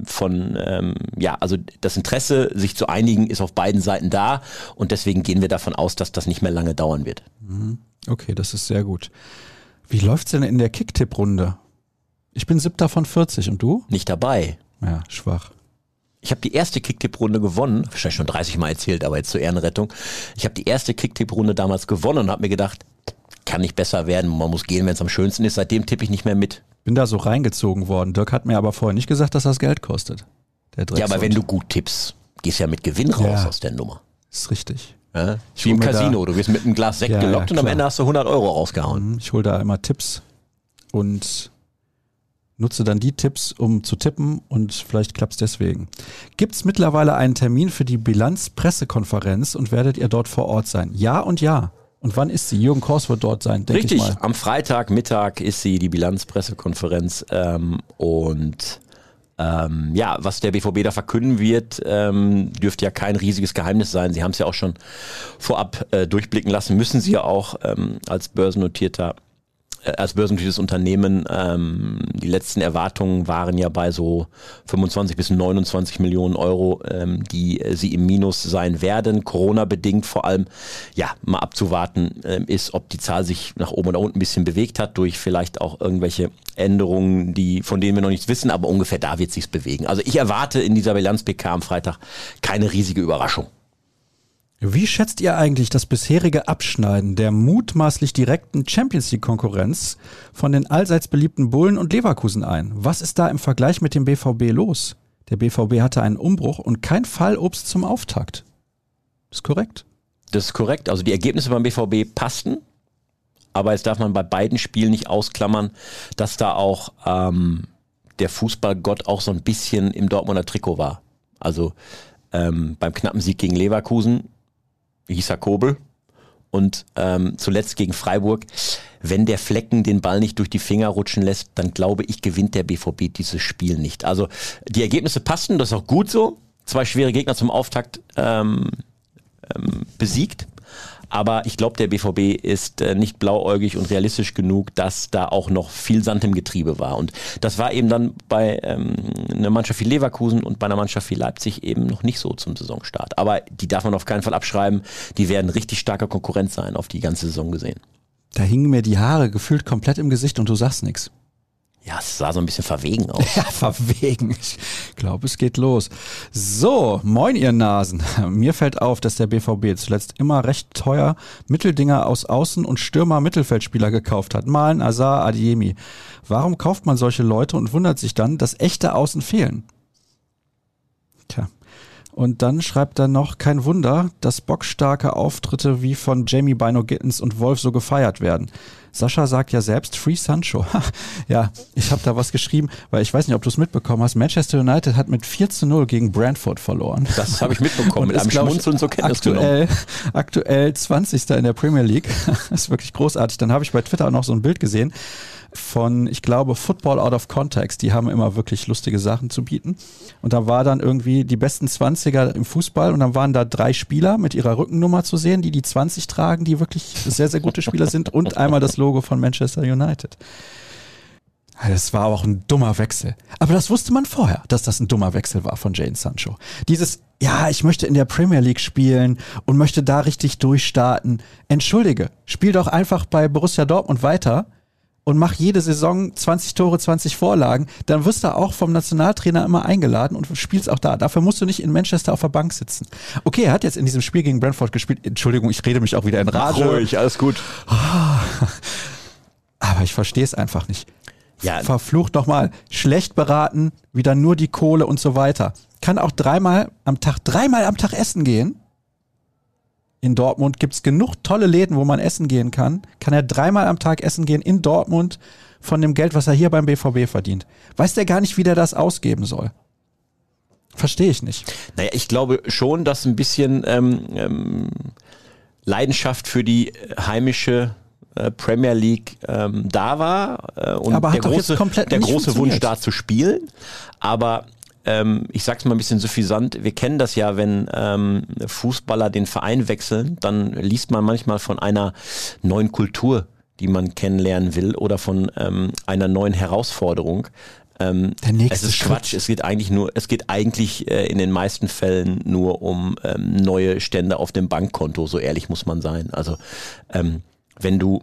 S2: von, ähm, ja, also das Interesse, sich zu einigen, ist auf beiden Seiten da und deswegen gehen wir davon aus, dass das nicht mehr lange dauern wird.
S1: Okay, das ist sehr gut. Wie läuft's denn in der Kicktipp-Runde? Ich bin siebter von 40 und du?
S2: Nicht dabei.
S1: Ja, schwach.
S2: Ich habe die erste Kicktipp-Runde gewonnen, wahrscheinlich schon 30 Mal erzählt, aber jetzt zur Ehrenrettung. Ich habe die erste Kicktipp-Runde damals gewonnen und habe mir gedacht, kann nicht besser werden, man muss gehen, wenn es am schönsten ist. Seitdem tippe ich nicht mehr mit.
S1: Bin da so reingezogen worden. Dirk hat mir aber vorher nicht gesagt, dass das Geld kostet.
S2: Ja, aber wenn du gut tippst, gehst ja mit Gewinn raus
S1: Ja.
S2: aus der Nummer.
S1: Ist richtig.
S2: Ja?
S1: Ich
S2: Wie im Casino, du wirst mit einem Glas Sekt
S1: Ja,
S2: gelockt und am. Ende hast du 100 Euro rausgehauen.
S1: Mhm, Ich hole da immer Tipps und nutze dann die Tipps, um zu tippen und vielleicht klappt's deswegen. Gibt's mittlerweile einen Termin für die Bilanz-Pressekonferenz und werdet ihr dort vor Ort sein? Ja und ja. Und wann ist sie? Jürgen Kors wird dort sein, denke ich
S2: Richtig,
S1: mal.
S2: am Freitag Mittag ist sie die Bilanzpressekonferenz ähm, und ähm, ja, was der BVB da verkünden wird, ähm, dürfte ja kein riesiges Geheimnis sein. Sie haben es ja auch schon vorab äh, durchblicken lassen, müssen sie ja auch ähm, als börsennotierter als börsennotiertes Unternehmen, ähm, die letzten Erwartungen waren ja bei so 25 bis 29 Millionen Euro, ähm, die äh, sie im Minus sein werden, Corona-bedingt vor allem. Ja, mal abzuwarten ähm, ist, ob die Zahl sich nach oben oder unten ein bisschen bewegt hat, durch vielleicht auch irgendwelche Änderungen, die, von denen wir noch nichts wissen, aber ungefähr da wird sich's bewegen. Also ich erwarte in dieser Bilanz-PK am Freitag keine riesige Überraschung.
S1: Wie schätzt ihr eigentlich das bisherige Abschneiden der mutmaßlich direkten Champions League Konkurrenz von den allseits beliebten Bullen und Leverkusen ein? Was ist da im Vergleich mit dem BVB los? Der BVB hatte einen Umbruch und kein Fallobst zum Auftakt. Ist korrekt?
S2: Das ist korrekt. Also die Ergebnisse beim BVB passten. Aber jetzt darf man bei beiden Spielen nicht ausklammern, dass da auch ähm, der Fußballgott auch so ein bisschen im Dortmunder Trikot war. Also ähm, beim knappen Sieg gegen Leverkusen hieß er Kobel. Und ähm, zuletzt gegen Freiburg, wenn der Flecken den Ball nicht durch die Finger rutschen lässt, dann glaube ich, gewinnt der BVB dieses Spiel nicht. Also die Ergebnisse passten, das ist auch gut so. Zwei schwere Gegner zum Auftakt ähm, ähm, besiegt. Aber ich glaube, der BVB ist äh, nicht blauäugig und realistisch genug, dass da auch noch viel Sand im Getriebe war. Und das war eben dann bei ähm, einer Mannschaft wie Leverkusen und bei einer Mannschaft wie Leipzig eben noch nicht so zum Saisonstart. Aber die darf man auf keinen Fall abschreiben. Die werden richtig starker Konkurrent sein auf die ganze Saison gesehen.
S1: Da hingen mir die Haare gefühlt komplett im Gesicht und du sagst nichts.
S2: Ja, es sah so ein bisschen verwegen aus.
S1: Ja, verwegen. Ich glaube, es geht los. So, moin ihr Nasen. Mir fällt auf, dass der BVB zuletzt immer recht teuer Mitteldinger aus Außen- und Stürmer-Mittelfeldspieler gekauft hat. Malen, Azar, Adiemi. Warum kauft man solche Leute und wundert sich dann, dass echte Außen fehlen? Tja. Und dann schreibt er noch, kein Wunder, dass bockstarke Auftritte wie von Jamie Bino Gittens und Wolf so gefeiert werden. Sascha sagt ja selbst Free Sancho. ja, ich habe da was geschrieben, weil ich weiß nicht, ob du es mitbekommen hast. Manchester United hat mit 4 zu 0 gegen Brentford verloren.
S2: Das habe ich mitbekommen, mit einem Schmunzeln zur Kenntnis
S1: aktuell, genommen. Aktuell 20. in der Premier League. das ist wirklich großartig. Dann habe ich bei Twitter auch noch so ein Bild gesehen von, ich glaube, Football Out of Context. Die haben immer wirklich lustige Sachen zu bieten. Und da war dann irgendwie die besten 20er im Fußball und dann waren da drei Spieler mit ihrer Rückennummer zu sehen, die die 20 tragen, die wirklich sehr, sehr gute Spieler sind und einmal das Logo von Manchester United. Das war auch ein dummer Wechsel. Aber das wusste man vorher, dass das ein dummer Wechsel war von Jane Sancho. Dieses, ja, ich möchte in der Premier League spielen und möchte da richtig durchstarten. Entschuldige, spiel doch einfach bei Borussia Dortmund weiter und mach jede Saison 20 Tore, 20 Vorlagen, dann wirst du auch vom Nationaltrainer immer eingeladen und spielst auch da. Dafür musst du nicht in Manchester auf der Bank sitzen. Okay, er hat jetzt in diesem Spiel gegen Brentford gespielt. Entschuldigung, ich rede mich auch wieder in Rage.
S2: Ruhig, alles gut.
S1: Aber ich verstehe es einfach nicht. Ja. Verflucht nochmal. Schlecht beraten, wieder nur die Kohle und so weiter. Kann auch dreimal am Tag, dreimal am Tag essen gehen in Dortmund gibt es genug tolle Läden, wo man essen gehen kann. Kann er dreimal am Tag essen gehen in Dortmund von dem Geld, was er hier beim BVB verdient. Weiß der gar nicht, wie der das ausgeben soll. Verstehe ich nicht.
S2: Naja, ich glaube schon, dass ein bisschen ähm, ähm, Leidenschaft für die heimische äh, Premier League ähm, da war äh, und der große, der große Wunsch da zu spielen. Aber ähm, ich sag's mal ein bisschen suffisant, wir kennen das ja, wenn ähm, Fußballer den Verein wechseln, dann liest man manchmal von einer neuen Kultur, die man kennenlernen will oder von ähm, einer neuen Herausforderung. Ähm,
S1: Der nächste
S2: es ist Schritt. Quatsch. Es geht eigentlich nur, es geht eigentlich äh, in den meisten Fällen nur um ähm, neue Stände auf dem Bankkonto. So ehrlich muss man sein. Also ähm, wenn du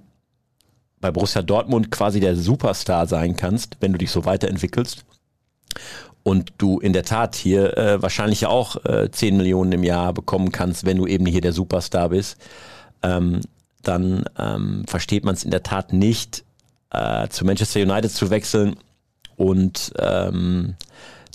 S2: bei Borussia Dortmund quasi der Superstar sein kannst, wenn du dich so weiterentwickelst und du in der Tat hier äh, wahrscheinlich auch äh, 10 Millionen im Jahr bekommen kannst, wenn du eben hier der Superstar bist, ähm, dann ähm, versteht man es in der Tat nicht, äh, zu Manchester United zu wechseln und ähm,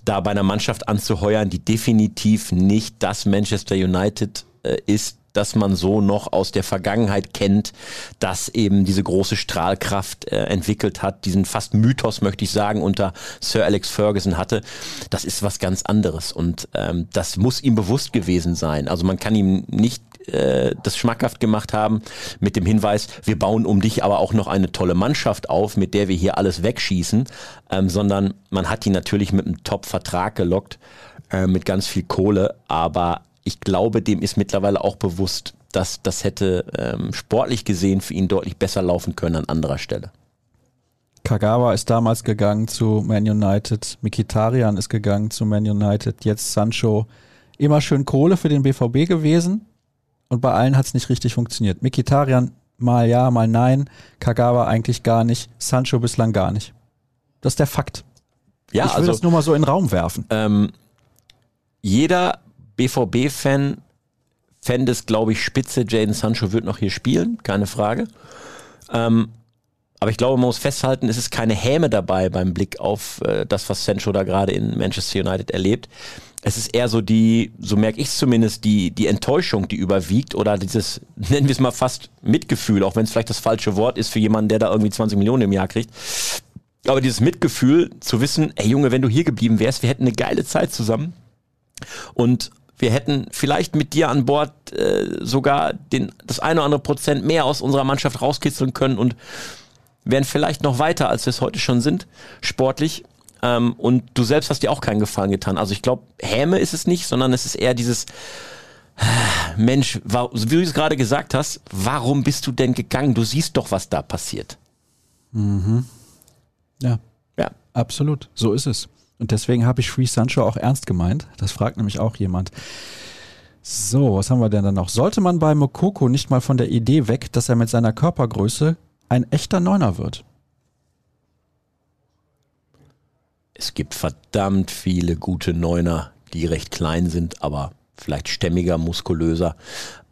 S2: da bei einer Mannschaft anzuheuern, die definitiv nicht das Manchester United äh, ist, dass man so noch aus der Vergangenheit kennt, dass eben diese große Strahlkraft äh, entwickelt hat, diesen fast Mythos, möchte ich sagen, unter Sir Alex Ferguson hatte. Das ist was ganz anderes und ähm, das muss ihm bewusst gewesen sein. Also man kann ihm nicht äh, das schmackhaft gemacht haben mit dem Hinweis, wir bauen um dich aber auch noch eine tolle Mannschaft auf, mit der wir hier alles wegschießen, ähm, sondern man hat ihn natürlich mit einem Top-Vertrag gelockt, äh, mit ganz viel Kohle, aber ich glaube, dem ist mittlerweile auch bewusst, dass das hätte ähm, sportlich gesehen für ihn deutlich besser laufen können an anderer Stelle.
S1: Kagawa ist damals gegangen zu Man United, Mikitarian ist gegangen zu Man United, jetzt Sancho. Immer schön Kohle für den BVB gewesen und bei allen hat es nicht richtig funktioniert. Mikitarian mal ja, mal nein, Kagawa eigentlich gar nicht, Sancho bislang gar nicht. Das ist der Fakt. Ja, ich will also, das nur mal so in den Raum werfen.
S2: Ähm, jeder BVB-Fan fände es, glaube ich, spitze. Jaden Sancho wird noch hier spielen, keine Frage. Ähm, aber ich glaube, man muss festhalten, es ist keine Häme dabei beim Blick auf äh, das, was Sancho da gerade in Manchester United erlebt. Es ist eher so die, so merke ich es zumindest, die, die Enttäuschung, die überwiegt oder dieses, nennen wir es mal fast Mitgefühl, auch wenn es vielleicht das falsche Wort ist für jemanden, der da irgendwie 20 Millionen im Jahr kriegt. Aber dieses Mitgefühl zu wissen, ey Junge, wenn du hier geblieben wärst, wir hätten eine geile Zeit zusammen. Und wir hätten vielleicht mit dir an Bord äh, sogar den, das eine oder andere Prozent mehr aus unserer Mannschaft rauskitzeln können und wären vielleicht noch weiter, als wir es heute schon sind, sportlich. Ähm, und du selbst hast dir auch keinen Gefallen getan. Also ich glaube, Häme ist es nicht, sondern es ist eher dieses, Mensch, wie du es gerade gesagt hast, warum bist du denn gegangen? Du siehst doch, was da passiert.
S1: Mhm. Ja.
S2: Ja.
S1: Absolut. So ist es. Und deswegen habe ich Free Sancho auch ernst gemeint. Das fragt nämlich auch jemand. So, was haben wir denn dann noch? Sollte man bei Mokoko nicht mal von der Idee weg, dass er mit seiner Körpergröße ein echter Neuner wird?
S2: Es gibt verdammt viele gute Neuner, die recht klein sind, aber vielleicht stämmiger, muskulöser,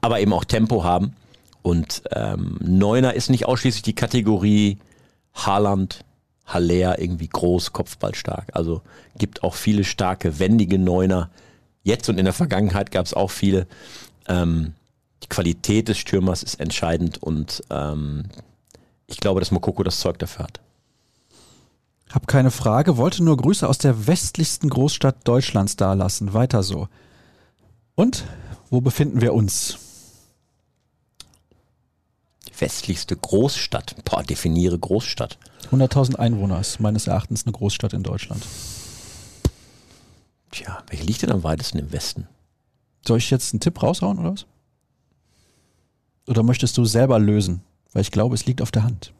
S2: aber eben auch Tempo haben. Und ähm, Neuner ist nicht ausschließlich die Kategorie Haaland, Haller, irgendwie groß, kopfballstark. Also gibt auch viele starke, wendige Neuner. Jetzt und in der Vergangenheit gab es auch viele. Ähm, die Qualität des Stürmers ist entscheidend und ähm, ich glaube, dass Mokoko das Zeug dafür hat.
S1: Hab keine Frage, wollte nur Grüße aus der westlichsten Großstadt Deutschlands dalassen. Weiter so. Und wo befinden wir uns?
S2: Westlichste Großstadt. Boah, definiere Großstadt.
S1: 100.000 Einwohner ist meines Erachtens eine Großstadt in Deutschland.
S2: Tja, welche liegt denn am weitesten im Westen?
S1: Soll ich jetzt einen Tipp raushauen oder was? Oder möchtest du selber lösen? Weil ich glaube, es liegt auf der Hand.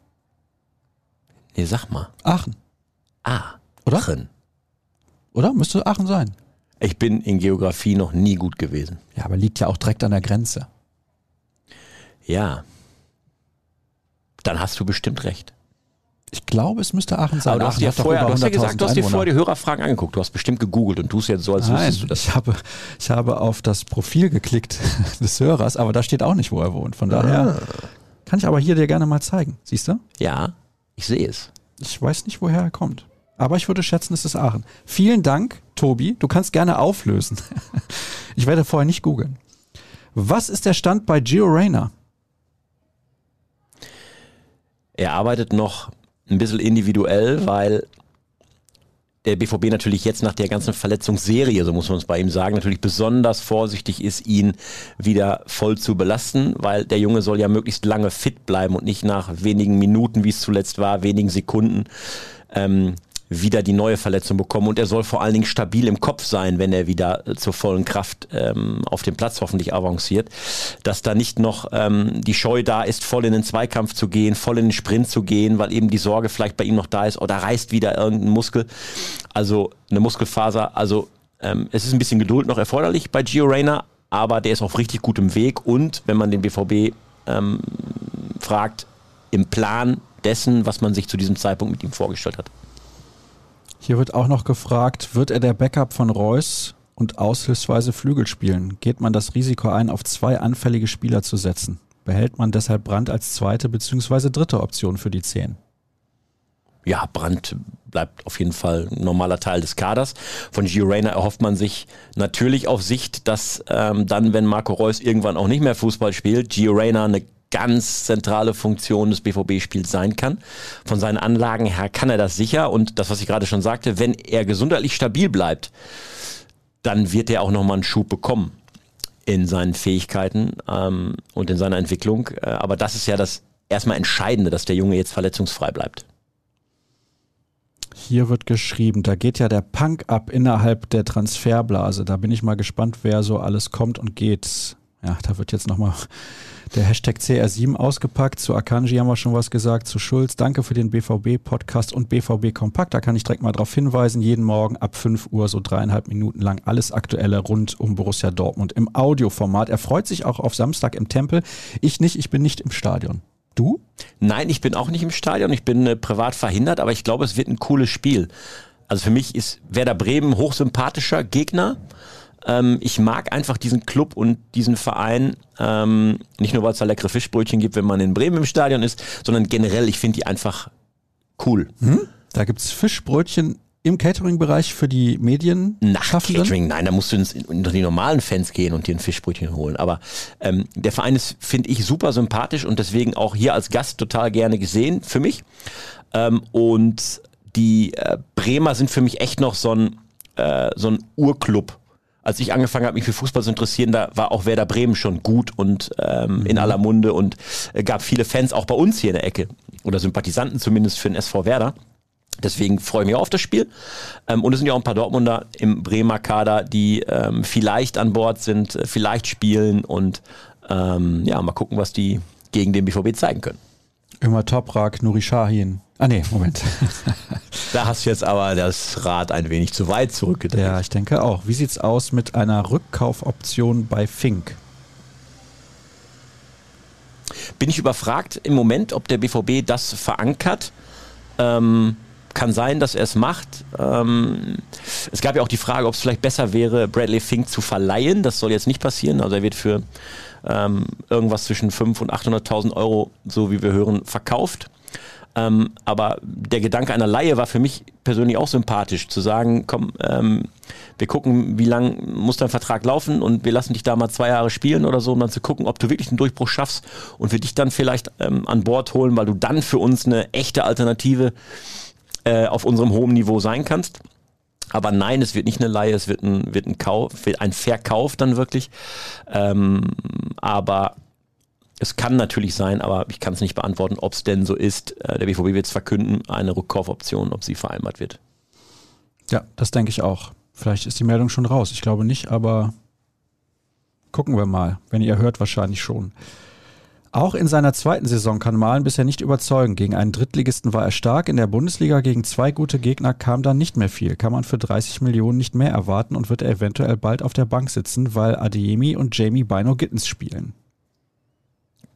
S2: Nee, sag mal.
S1: Aachen.
S2: Ah,
S1: Oder?
S2: Aachen.
S1: Oder? Müsste Aachen sein.
S2: Ich bin in Geografie noch nie gut gewesen.
S1: Ja, aber liegt ja auch direkt an der Grenze.
S2: Ja. Dann hast du bestimmt recht.
S1: Ich glaube, es müsste Aachen sein.
S2: Aber du hast,
S1: Aachen
S2: dir vorher, du hast ja
S1: 100.000
S2: gesagt, du hast dir
S1: Einwohner.
S2: vorher die Hörerfragen angeguckt. Du hast bestimmt gegoogelt und tust jetzt so, als
S1: Nein,
S2: wüsstest du das.
S1: ich habe, ich habe auf das Profil geklickt des Hörers, aber da steht auch nicht, wo er wohnt. Von daher
S2: Ah.
S1: kann ich aber hier dir gerne mal zeigen. Siehst du?
S2: Ja, ich sehe es.
S1: Ich weiß nicht, woher er kommt. Aber ich würde schätzen, es ist Aachen. Vielen Dank, Tobi. Du kannst gerne auflösen. Ich werde vorher nicht googeln. Was ist der Stand bei Gio Reyna?
S2: Er arbeitet noch ein bisschen individuell, weil der BVB natürlich jetzt nach der ganzen Verletzungsserie, so muss man es bei ihm sagen, natürlich besonders vorsichtig ist, ihn wieder voll zu belasten, weil der Junge soll ja möglichst lange fit bleiben und nicht nach wenigen Minuten, wie es zuletzt war, wenigen Sekunden, ähm, wieder die neue Verletzung bekommen. Und er soll vor allen Dingen stabil im Kopf sein, wenn er wieder äh, zur vollen Kraft ähm, auf dem Platz hoffentlich avanciert. Dass da nicht noch ähm, die Scheu da ist, voll in den Zweikampf zu gehen, voll in den Sprint zu gehen, weil eben die Sorge vielleicht bei ihm noch da ist oder reißt wieder irgendein Muskel, also eine Muskelfaser. Also ähm, es ist ein bisschen Geduld noch erforderlich bei Gio Reyna, aber der ist auf richtig gutem Weg und wenn man den BVB ähm, fragt, im Plan dessen, was man sich zu diesem Zeitpunkt mit ihm vorgestellt hat.
S1: Hier wird auch noch gefragt, wird er der Backup von Reus und aushilfsweise Flügel spielen? Geht man das Risiko ein, auf zwei anfällige Spieler zu setzen? Behält man deshalb Brand als zweite bzw. dritte Option für die Zehn?
S2: ja, Brandt bleibt auf jeden Fall ein normaler Teil des Kaders. Von Gio Reyna erhofft man sich natürlich auf Sicht, dass ähm, dann, wenn Marco Reus irgendwann auch nicht mehr Fußball spielt, Gio Reyna eine ganz zentrale Funktion des BVB-Spiels sein kann. Von seinen Anlagen her kann er das sicher und das, was ich gerade schon sagte, wenn er gesundheitlich stabil bleibt, dann wird er auch nochmal einen Schub bekommen in seinen Fähigkeiten ähm, und in seiner Entwicklung. Äh, aber das ist ja das erstmal Entscheidende, dass der Junge jetzt verletzungsfrei bleibt.
S1: Hier wird geschrieben, da geht ja der Punk ab innerhalb der Transferblase. Da bin ich mal gespannt, wer so alles kommt und geht. Ja, da wird jetzt nochmal der Hashtag CR7 ausgepackt. Zu Akanji haben wir schon was gesagt. Zu Schulz, danke für den BVB-Podcast und BVB Kompakt. Da kann ich direkt mal darauf hinweisen. Jeden Morgen ab 5 Uhr, so dreieinhalb Minuten lang, alles Aktuelle rund um Borussia Dortmund im Audioformat. Er freut sich auch auf Samstag im Tempel. Ich nicht, ich bin nicht im Stadion. Du?
S2: Nein, ich bin auch nicht im Stadion. Ich bin äh, privat verhindert, aber ich glaube, es wird ein cooles Spiel. Also für mich ist Werder Bremen hochsympathischer Gegner. Ähm, ich mag einfach diesen Club und diesen Verein. Ähm, nicht nur, weil es da leckere Fischbrötchen gibt, wenn man in Bremen im Stadion ist, sondern generell, ich finde die einfach cool.
S1: Hm? Da gibt's Fischbrötchen im Catering-Bereich für die Medien.
S2: Nach Catering, nein, da musst du ins, unter die normalen Fans gehen und dir ein Fischbrötchen holen. Aber ähm, der Verein ist, finde ich, super sympathisch und deswegen auch hier als Gast total gerne gesehen für mich. Ähm, und die äh, Bremer sind für mich echt noch so ein, äh, so ein Urclub. Als ich angefangen habe, mich für Fußball zu interessieren, da war auch Werder Bremen schon gut und ähm, in aller Munde und äh, gab viele Fans auch bei uns hier in der Ecke oder Sympathisanten zumindest für den SV Werder. Deswegen freue ich mich auf das Spiel. Ähm, und es sind ja auch ein paar Dortmunder im Bremer Kader, die ähm, vielleicht an Bord sind, äh, vielleicht spielen und ähm, ja, mal gucken, was die gegen den BVB zeigen können.
S1: Immer Toprak, Nuri Shahin. Ah nee, Moment.
S2: da hast du jetzt aber das Rad ein wenig zu weit zurückgedreht.
S1: Ja, ich denke auch. Wie sieht's aus mit einer Rückkaufoption bei Fink?
S2: Bin ich überfragt im Moment, ob der BVB das verankert. Ähm, kann sein, dass er es macht. Ähm, es gab ja auch die Frage, ob es vielleicht besser wäre, Bradley Fink zu verleihen. Das soll jetzt nicht passieren. Also er wird für ähm, irgendwas zwischen 500.000 und 800.000 Euro, so wie wir hören, verkauft. Ähm, aber der Gedanke einer Laie war für mich persönlich auch sympathisch, zu sagen, komm, ähm, wir gucken, wie lang muss dein Vertrag laufen und wir lassen dich da mal zwei Jahre spielen oder so, um dann zu gucken, ob du wirklich einen Durchbruch schaffst und wir dich dann vielleicht ähm, an Bord holen, weil du dann für uns eine echte Alternative äh, auf unserem hohen Niveau sein kannst. Aber nein, es wird nicht eine Laie, es wird ein, wird ein Kauf, wird ein Verkauf dann wirklich. Ähm, aber es kann natürlich sein, aber ich kann es nicht beantworten, ob es denn so ist. Äh, der BVB wird es verkünden, eine Rückkaufoption, ob sie vereinbart wird.
S1: Ja, das denke ich auch. Vielleicht ist die Meldung schon raus. Ich glaube nicht, aber gucken wir mal. Wenn ihr hört, wahrscheinlich schon. Auch in seiner zweiten Saison kann Malen bisher nicht überzeugen. Gegen einen Drittligisten war er stark. In der Bundesliga gegen zwei gute Gegner kam dann nicht mehr viel. Kann man für 30 Millionen nicht mehr erwarten und wird er eventuell bald auf der Bank sitzen, weil Adeyemi und Jamie Bino Gittens spielen.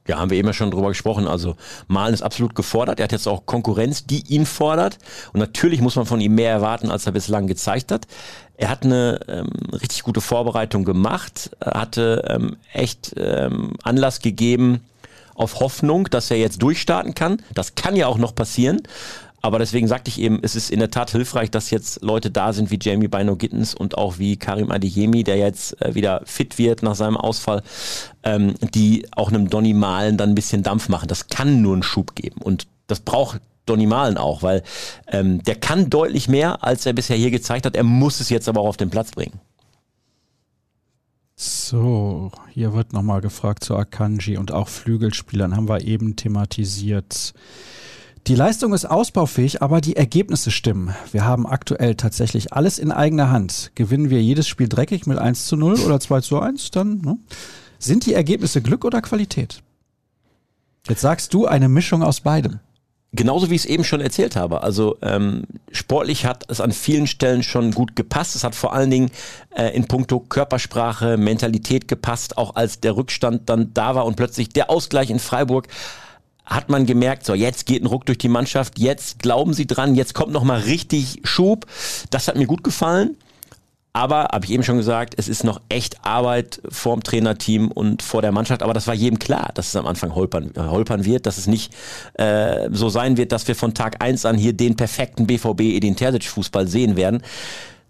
S2: Ja, haben wir eben ja schon drüber gesprochen. Also Malen ist absolut gefordert. Er hat jetzt auch Konkurrenz, die ihn fordert. Und natürlich muss man von ihm mehr erwarten, als er bislang gezeigt hat. Er hat eine ähm, richtig gute Vorbereitung gemacht, hatte ähm, echt ähm, Anlass gegeben, auf Hoffnung, dass er jetzt durchstarten kann. Das kann ja auch noch passieren. Aber deswegen sagte ich eben, es ist in der Tat hilfreich, dass jetzt Leute da sind wie Jamie Bino Gittens und auch wie Karim Adeyemi, der jetzt äh, wieder fit wird nach seinem Ausfall, ähm, die auch einem Donny Malen dann ein bisschen Dampf machen. Das kann nur einen Schub geben und das braucht Donny Malen auch, weil ähm, der kann deutlich mehr, als er bisher hier gezeigt hat. Er muss es jetzt aber auch auf den Platz bringen.
S1: So, hier wird nochmal gefragt zu Akanji und auch Flügelspielern haben wir eben thematisiert. Die Leistung ist ausbaufähig, aber die Ergebnisse stimmen. Wir haben aktuell tatsächlich alles in eigener Hand. Gewinnen wir jedes Spiel dreckig mit 1 zu 0 oder 2 zu 1, dann ne? sind die Ergebnisse Glück oder Qualität? Jetzt sagst du eine Mischung aus beidem
S2: genauso wie ich es eben schon erzählt habe. Also ähm, sportlich hat es an vielen Stellen schon gut gepasst. Es hat vor allen Dingen äh, in puncto Körpersprache, Mentalität gepasst, auch als der Rückstand dann da war und plötzlich der Ausgleich in Freiburg hat man gemerkt, so jetzt geht ein Ruck durch die Mannschaft, jetzt glauben sie dran, jetzt kommt noch mal richtig Schub. Das hat mir gut gefallen. Aber, habe ich eben schon gesagt, es ist noch echt Arbeit vorm Trainerteam und vor der Mannschaft. Aber das war jedem klar, dass es am Anfang holpern, äh, holpern wird, dass es nicht äh, so sein wird, dass wir von Tag eins an hier den perfekten BVB Edin Terzic Fußball sehen werden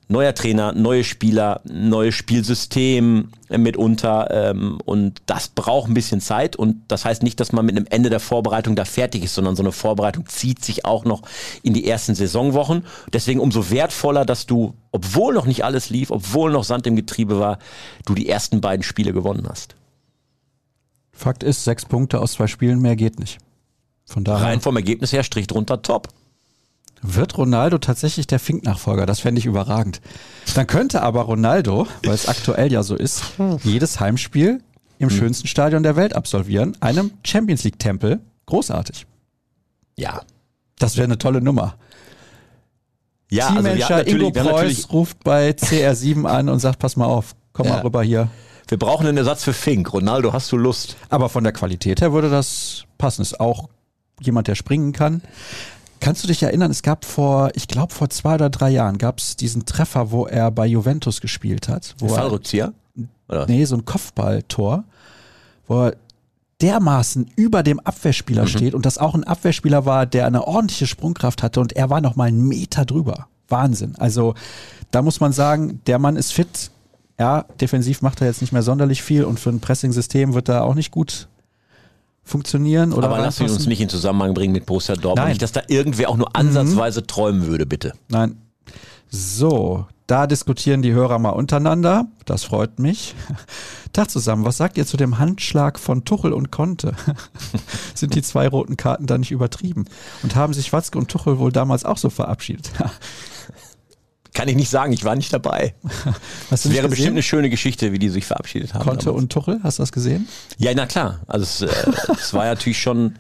S2: neuer Trainer, neue Spieler, neues Spielsystem mitunter ähm, und das braucht ein bisschen Zeit und das heißt nicht, dass man mit einem Ende der Vorbereitung da fertig ist, sondern so eine Vorbereitung zieht sich auch noch in die ersten Saisonwochen. Deswegen umso wertvoller, dass du, obwohl noch nicht alles lief, obwohl noch Sand im Getriebe war, du die ersten beiden Spiele gewonnen hast.
S1: Fakt ist, sechs Punkte aus zwei Spielen, mehr geht nicht.
S2: Von daher. Rein vom Ergebnis her, Strich drunter, top.
S1: Wird Ronaldo tatsächlich der Fink-Nachfolger? Das fände ich überragend. Dann könnte aber Ronaldo, weil es aktuell ja so ist, jedes Heimspiel im hm. schönsten Stadion der Welt absolvieren, einem Champions League-Tempel. Großartig.
S2: Ja.
S1: Das wäre eine tolle Nummer.
S2: Ja, Teammanager
S1: also Ingo Preuß ruft bei CR7 an und sagt, pass mal auf, komm ja. mal rüber hier.
S2: Wir brauchen einen Ersatz für Fink. Ronaldo, hast du Lust?
S1: Aber von der Qualität her würde das passen. Ist auch jemand, der springen kann. Kannst du dich erinnern, es gab vor, ich glaube vor zwei oder drei Jahren, gab es diesen Treffer, wo er bei Juventus gespielt hat. Wo
S2: Fallrückzieher?
S1: Er, nee, so ein Kopfballtor, wo er dermaßen über dem Abwehrspieler mhm. steht und das auch ein Abwehrspieler war, der eine ordentliche Sprungkraft hatte und er war noch mal einen Meter drüber. Wahnsinn. Also da muss man sagen, der Mann ist fit. Ja, defensiv macht er jetzt nicht mehr sonderlich viel und für ein Pressing-System wird er auch nicht gut funktionieren oder
S2: Aber lass uns nicht in Zusammenhang bringen mit Borussia Dortmund. Nein. Nicht, dass da irgendwer auch nur ansatzweise mhm. träumen würde, bitte.
S1: Nein. So, Da diskutieren die Hörer mal untereinander. Das freut mich. Tag zusammen, was sagt ihr zu dem Handschlag von Tuchel und Conte? Sind die zwei roten Karten da nicht übertrieben? Und haben sich Watzke und Tuchel wohl damals auch so verabschiedet?
S2: Kann ich nicht sagen, ich war nicht dabei.
S1: Hast
S2: Das
S1: du nicht
S2: wäre bestimmt
S1: gesehen?
S2: eine schöne Geschichte, wie die sich verabschiedet haben.
S1: Conte
S2: damals.
S1: und Tuchel, hast du das gesehen?
S2: Ja, na klar. Also es, äh, es war natürlich schon,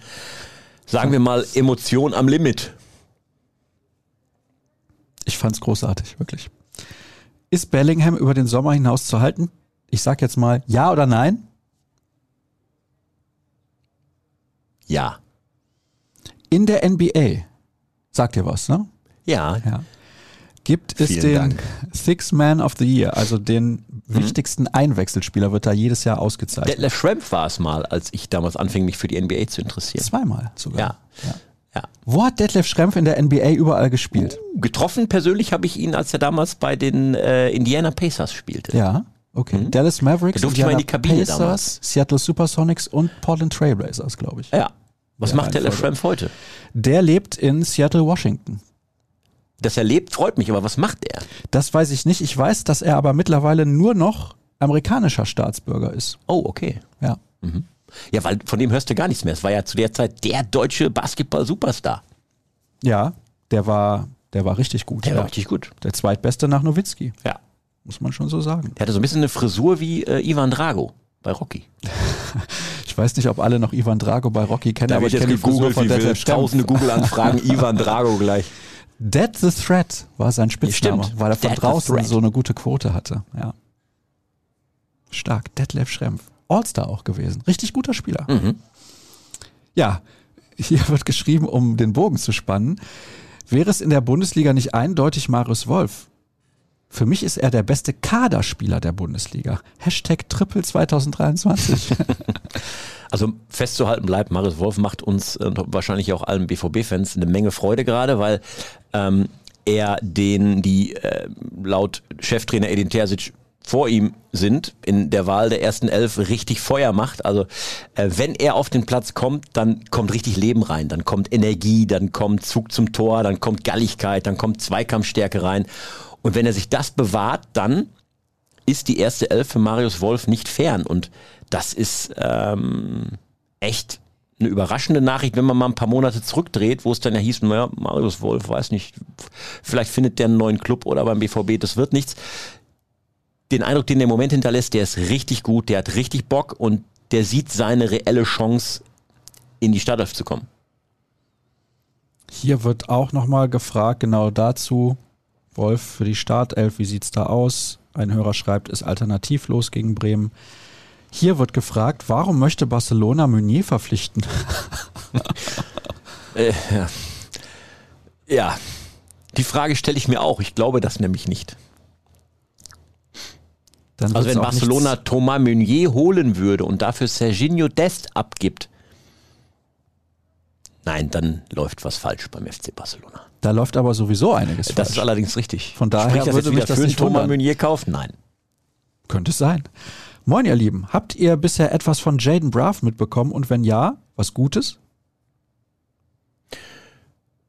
S2: sagen wir mal, Emotion am Limit.
S1: Ich fand's großartig, wirklich. Ist Bellingham über den Sommer hinaus zu halten? Ich sag jetzt mal ja oder nein.
S2: Ja.
S1: In der NBA, sagt ihr was, ne?
S2: Ja.
S1: Ja. Gibt es
S2: Vielen
S1: den
S2: Dank.
S1: Six Man of the Year, also den wichtigsten Einwechselspieler, wird da jedes Jahr ausgezeichnet.
S2: Detlef Schrempf war es mal, als ich damals anfing, mich für die NBA zu interessieren.
S1: Zweimal sogar.
S2: Ja.
S1: ja.
S2: Ja.
S1: Wo hat Detlef Schrempf in der NBA überall gespielt?
S2: Getroffen persönlich habe ich ihn, als er damals bei den äh, Indiana Pacers spielte.
S1: Ja, okay. Dallas Mavericks,
S2: Da durfte ich mal in die Kabine
S1: Pacers,
S2: damals.
S1: Seattle Supersonics und Portland Trailblazers, glaube ich.
S2: Ja. Was
S1: Ja,
S2: macht Detlef. Schrempf heute?
S1: Der lebt in Seattle, Washington.
S2: Dass er lebt, freut mich, aber was macht er?
S1: Das weiß ich nicht. Ich weiß, dass er aber mittlerweile nur noch amerikanischer Staatsbürger ist.
S2: Oh, okay.
S1: Ja.
S2: Ja, weil von dem hörst du gar nichts mehr. Es war ja zu der Zeit der deutsche Basketball-Superstar.
S1: Ja, der war, der war richtig gut.
S2: Der
S1: ja.
S2: war richtig gut.
S1: Der zweitbeste nach Nowitzki,
S2: Ja.
S1: muss man schon so sagen.
S2: Der hatte so ein bisschen eine Frisur wie äh, Ivan Drago bei Rocky.
S1: Ich weiß nicht, ob alle noch Ivan Drago bei Rocky kennen, aber ich kenne die Frisur von Schrempf.
S2: Tausende Google-Anfragen, Ivan Drago gleich.
S1: Dead the Threat war sein Spitzname,
S2: stimmt.
S1: weil er von
S2: Dead
S1: draußen so eine gute Quote hatte. Ja. Stark. Detlef Schrempf. All-Star auch gewesen. Richtig guter Spieler.
S2: Mhm.
S1: Ja, hier wird geschrieben, um den Bogen zu spannen. Wäre es in der Bundesliga nicht eindeutig Marius Wolf? Für mich ist er der beste Kaderspieler der Bundesliga. Hashtag Triple 2023.
S2: Also festzuhalten bleibt, Marius Wolf macht uns äh, und wahrscheinlich auch allen BVB-Fans eine Menge Freude gerade, weil ähm, er den, die äh, laut Cheftrainer Edin Terzic vor ihm sind, in der Wahl der ersten Elf richtig Feuer macht. Also äh, wenn er auf den Platz kommt, dann kommt richtig Leben rein, dann kommt Energie, dann kommt Zug zum Tor, dann kommt Galligkeit, dann kommt Zweikampfstärke rein. Und wenn er sich das bewahrt, dann ist die erste Elf für Marius Wolf nicht fern. Und das ist ähm, echt eine überraschende Nachricht, wenn man mal ein paar Monate zurückdreht, wo es dann ja hieß, naja, Marius Wolf, weiß nicht, vielleicht findet der einen neuen Club oder beim BVB, das wird nichts. Den Eindruck, den der im Moment hinterlässt, der ist richtig gut, der hat richtig Bock und der sieht seine reelle Chance, in die Startelf zu kommen.
S1: Hier wird auch nochmal gefragt, genau dazu. Wolf für die Startelf, wie sieht's da aus? Ein Hörer schreibt, ist alternativlos gegen Bremen. Hier wird gefragt, warum möchte Barcelona Meunier verpflichten?
S2: Äh, ja. die Frage stelle ich mir auch. Ich glaube das nämlich nicht. Also wenn Barcelona
S1: nichts-
S2: Thomas Meunier holen würde und dafür Serginho Dest abgibt, nein, dann läuft was falsch beim FC Barcelona.
S1: Da läuft aber sowieso einiges
S2: Das
S1: falsch.
S2: ist allerdings richtig.
S1: Von daher
S2: Spricht das
S1: würde mich das nicht
S2: Thomas. Meunier kaufen? Nein.
S1: Könnte es sein. Moin, ihr Lieben. Habt ihr bisher etwas von Jaden Braff mitbekommen? Und wenn ja, was Gutes?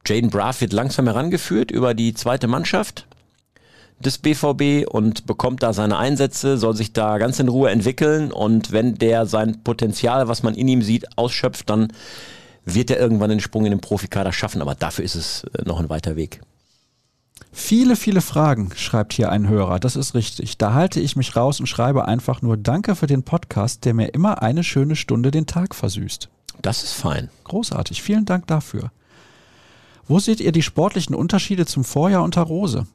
S2: Jaden Braff wird langsam herangeführt über die zweite Mannschaft des BVB und bekommt da seine Einsätze, soll sich da ganz in Ruhe entwickeln und wenn der sein Potenzial, was man in ihm sieht, ausschöpft, dann wird er irgendwann den Sprung in den Profikader schaffen, aber dafür ist es äh, noch ein weiter Weg.
S1: Viele, viele Fragen, schreibt hier ein Hörer. Das ist richtig. Da halte ich mich raus und schreibe einfach nur Danke für den Podcast, der mir immer eine schöne Stunde den Tag versüßt.
S2: Das ist fein.
S1: Großartig. Vielen Dank dafür. Wo seht ihr die sportlichen Unterschiede zum Vorjahr unter Rose?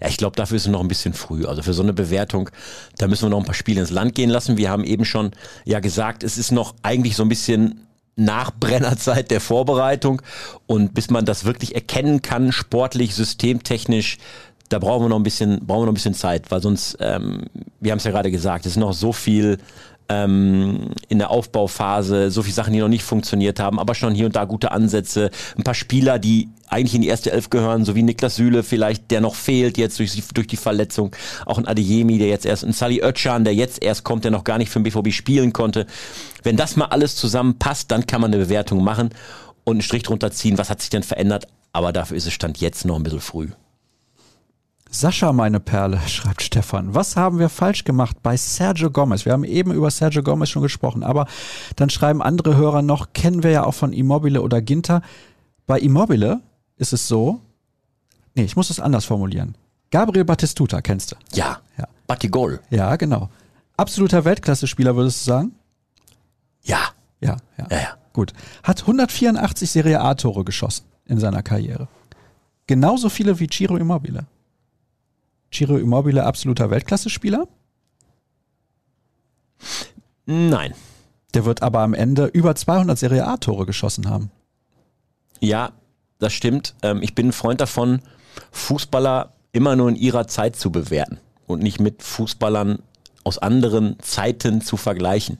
S2: Ja, ich glaube, dafür ist es noch ein bisschen früh. Also für so eine Bewertung, da müssen wir noch ein paar Spiele ins Land gehen lassen. Wir haben eben schon ja gesagt, es ist noch eigentlich so ein bisschen Nachbrennerzeit der Vorbereitung. Und bis man das wirklich erkennen kann, sportlich, systemtechnisch, da brauchen wir noch ein bisschen, brauchen wir noch ein bisschen Zeit, weil sonst, ähm, wir haben es ja gerade gesagt, es ist noch so viel ähm, in der Aufbauphase, so viele Sachen, die noch nicht funktioniert haben, aber schon hier und da gute Ansätze, ein paar Spieler, die eigentlich in die erste Elf gehören, so wie Niklas Süle vielleicht, der noch fehlt jetzt durch, die- durch die Verletzung, auch ein Adeyemi, der jetzt erst, ein Sally Özcan, der jetzt erst kommt, der noch gar nicht für den BVB spielen konnte. Wenn das mal alles zusammenpasst, dann kann man eine Bewertung machen und einen Strich drunter ziehen, was hat sich denn verändert, aber dafür ist es Stand jetzt noch ein bisschen früh.
S1: Sascha, meine Perle, schreibt Stefan. Was haben wir falsch gemacht bei Sergio Gomez? Wir haben eben über Sergio Gomez schon gesprochen, aber dann schreiben andere Hörer noch, kennen wir ja auch von Immobile oder Ginter. Bei Immobile ist es so, nee, ich muss es anders formulieren. Gabriel Battistuta kennst du?
S2: Ja.
S1: Ja.
S2: Batigol.
S1: Ja, genau. Absoluter Weltklasse-Spieler, würdest du sagen?
S2: Ja.
S1: Ja, ja.
S2: Ja, ja.
S1: Gut. Hat 184 Serie A-Tore geschossen in seiner Karriere. Genauso viele wie Ciro Immobile. Ciro Immobile absoluter Weltklasse-Spieler.
S2: Nein.
S1: Der wird aber am Ende über 200 Serie A-Tore geschossen haben.
S2: Ja, das stimmt. Ähm, ich bin ein Freund davon, Fußballer immer nur in ihrer Zeit zu bewerten und nicht mit Fußballern aus anderen Zeiten zu vergleichen.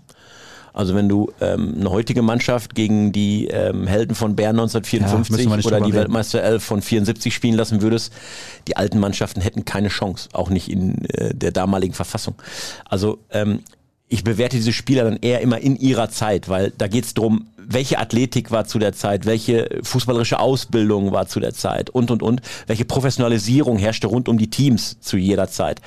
S2: Also wenn du ähm, eine heutige Mannschaft gegen die ähm, Helden von Bern
S1: Ja, müssen
S2: 1954
S1: wir nicht
S2: oder die. Weltmeister 11 von 74 spielen lassen würdest, die alten Mannschaften hätten keine Chance, auch nicht in äh, der damaligen Verfassung. Also ähm, ich bewerte diese Spieler dann eher immer in ihrer Zeit, weil da geht es darum, welche Athletik war zu der Zeit, welche fußballerische Ausbildung war zu der Zeit und, und, und, welche Professionalisierung herrschte rund um die Teams zu jeder Zeit.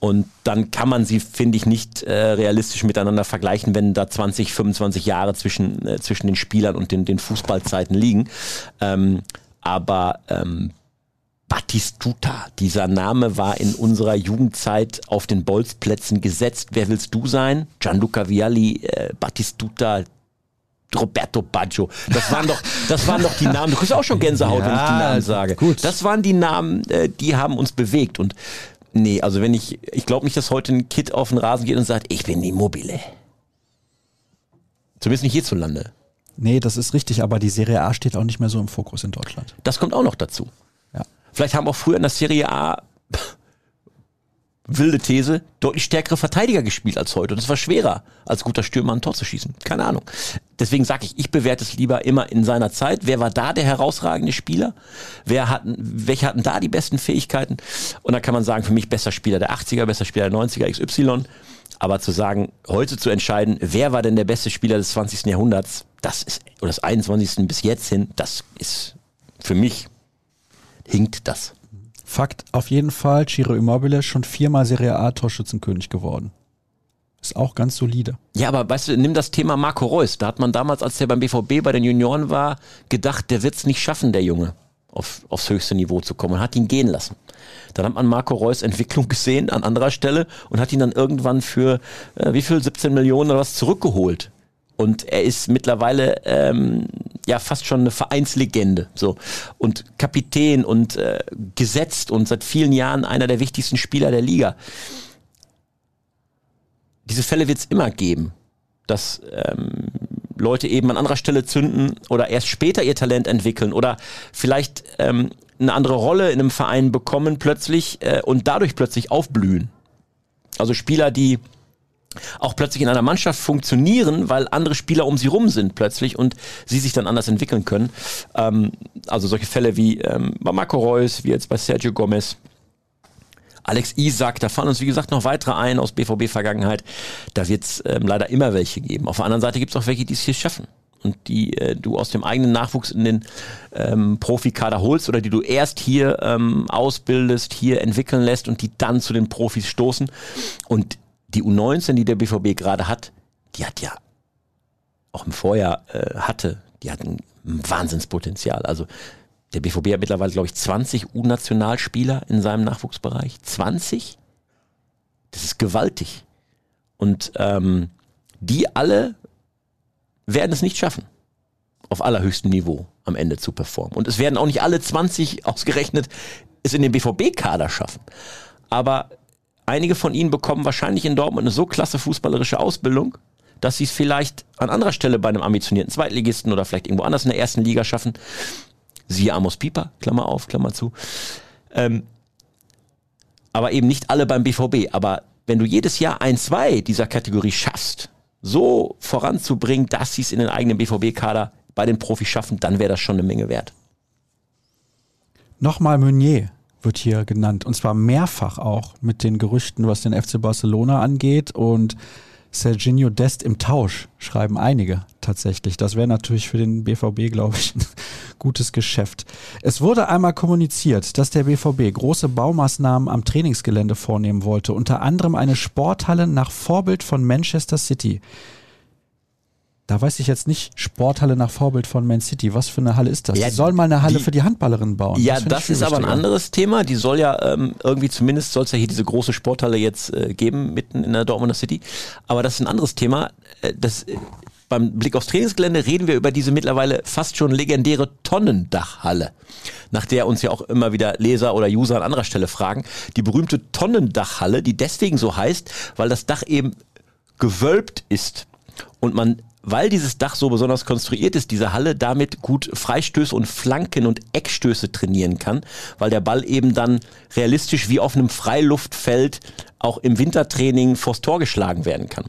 S2: Und dann kann man sie, finde ich, nicht äh, realistisch miteinander vergleichen, wenn da 20, 25 Jahre zwischen, äh, zwischen den Spielern und den, den Fußballzeiten liegen. Ähm, aber ähm, Battistuta, dieser Name war in unserer Jugendzeit auf den Bolzplätzen gesetzt. Wer willst du sein? Gianluca Vialli, äh, Battistuta, Roberto Baggio. Das waren doch, das waren doch die Namen. Du kriegst auch schon Gänsehaut, wenn ich die
S1: Ja,
S2: Namen sage.
S1: gut.
S2: Das waren die Namen, äh, die haben uns bewegt. Und nee, also wenn ich, ich glaube nicht, dass heute ein Kid auf den Rasen geht und sagt, ich bin Immobile. Zumindest nicht hierzulande.
S1: Nee, das ist richtig, aber die Serie A steht auch nicht mehr so im Fokus in Deutschland.
S2: Das kommt auch noch dazu.
S1: Ja.
S2: Vielleicht haben auch früher in der Serie A wilde These, deutlich stärkere Verteidiger gespielt als heute. Und es war schwerer, als guter Stürmer ein Tor zu schießen. Keine Ahnung. Deswegen sage ich, ich bewerte es lieber immer in seiner Zeit. Wer war da der herausragende Spieler? Wer hatten, welche hatten da die besten Fähigkeiten? Und da kann man sagen, für mich besser Spieler der 80er, besser Spieler der 90er, XY. Aber zu sagen, heute zu entscheiden, wer war denn der beste Spieler des 20. Jahrhunderts, das ist, oder des 21. bis jetzt hin, das ist für mich, hinkt das.
S1: Fakt auf jeden Fall, Ciro Immobile schon viermal Serie A Torschützenkönig geworden. Ist auch ganz solide.
S2: Ja, aber weißt du, nimm das Thema Marco Reus. Da hat man damals, als der beim BVB bei den Junioren war, gedacht, der wird es nicht schaffen, der Junge, auf, aufs höchste Niveau zu kommen und hat ihn gehen lassen. Dann hat man Marco Reus Entwicklung gesehen an anderer Stelle und hat ihn dann irgendwann für äh, wie viel 17 Millionen oder was zurückgeholt. Und er ist mittlerweile ähm, ja fast schon eine Vereinslegende. So. Und Kapitän und äh, gesetzt und seit vielen Jahren einer der wichtigsten Spieler der Liga diese Fälle wird es immer geben, dass ähm, Leute eben an anderer Stelle zünden oder erst später ihr Talent entwickeln oder vielleicht ähm, eine andere Rolle in einem Verein bekommen plötzlich äh, und dadurch plötzlich aufblühen. Also Spieler, die auch plötzlich in einer Mannschaft funktionieren, weil andere Spieler um sie rum sind plötzlich und sie sich dann anders entwickeln können. Ähm, also solche Fälle wie ähm, bei Marco Reus, wie jetzt bei Sergio Gomez, Alex Isak, da fallen uns wie gesagt noch weitere ein aus BVB-Vergangenheit. Da wird es ähm, leider immer welche geben. Auf der anderen Seite gibt es auch welche, die es hier schaffen und die äh, du aus dem eigenen Nachwuchs in den ähm, Profikader holst oder die du erst hier ähm, ausbildest, hier entwickeln lässt und die dann zu den Profis stoßen. Und die U19, die der BVB gerade hat, die hat ja auch im Vorjahr äh, hatte, die hat ein Wahnsinnspotenzial. Also der BVB hat mittlerweile, glaube ich, 20 U-Nationalspieler in seinem Nachwuchsbereich. 20? Das ist gewaltig. Und ähm, die alle werden es nicht schaffen, auf allerhöchstem Niveau am Ende zu performen. Und es werden auch nicht alle 20 ausgerechnet es in den BVB-Kader schaffen. Aber einige von ihnen bekommen wahrscheinlich in Dortmund eine so klasse fußballerische Ausbildung, dass sie es vielleicht an anderer Stelle bei einem ambitionierten Zweitligisten oder vielleicht irgendwo anders in der ersten Liga schaffen. Siehe Amos Pieper, Klammer auf, Klammer zu. Ähm, aber eben nicht alle beim BVB. Aber wenn du jedes Jahr ein, zwei dieser Kategorie schaffst, so voranzubringen, dass sie es in den eigenen BVB-Kader bei den Profis schaffen, dann wäre das schon eine Menge wert.
S1: Nochmal Meunier wird hier genannt und zwar mehrfach auch mit den Gerüchten, was den FC Barcelona angeht und Serginho Dest im Tausch, schreiben einige tatsächlich. Das wäre natürlich für den BVB, glaube ich, ein gutes Geschäft. Es wurde einmal kommuniziert, dass der BVB große Baumaßnahmen am Trainingsgelände vornehmen wollte, unter anderem eine Sporthalle nach Vorbild von Manchester City. Da weiß ich jetzt nicht, Sporthalle nach Vorbild von Man City. Was für eine Halle ist das?
S2: Ja,
S1: die sollen mal eine Halle
S2: die-
S1: für die Handballerinnen bauen.
S2: Ja, das,
S1: viel
S2: ist aber ein anderes Thema. Die soll ja ähm, irgendwie, zumindest soll es ja hier diese große Sporthalle jetzt äh, geben, mitten in der Dortmunder City. Aber das ist ein anderes Thema. Äh, das, äh, beim Blick aufs Trainingsgelände reden wir über diese mittlerweile fast schon legendäre Tonnendachhalle, nach der uns ja auch immer wieder Leser oder User an anderer Stelle fragen. Die berühmte Tonnendachhalle, die deswegen so heißt, weil das Dach eben gewölbt ist und man, weil dieses Dach so besonders konstruiert ist, diese Halle damit gut Freistöße und Flanken und Eckstöße trainieren kann, weil der Ball eben dann realistisch wie auf einem Freiluftfeld auch im Wintertraining vors Tor geschlagen werden kann.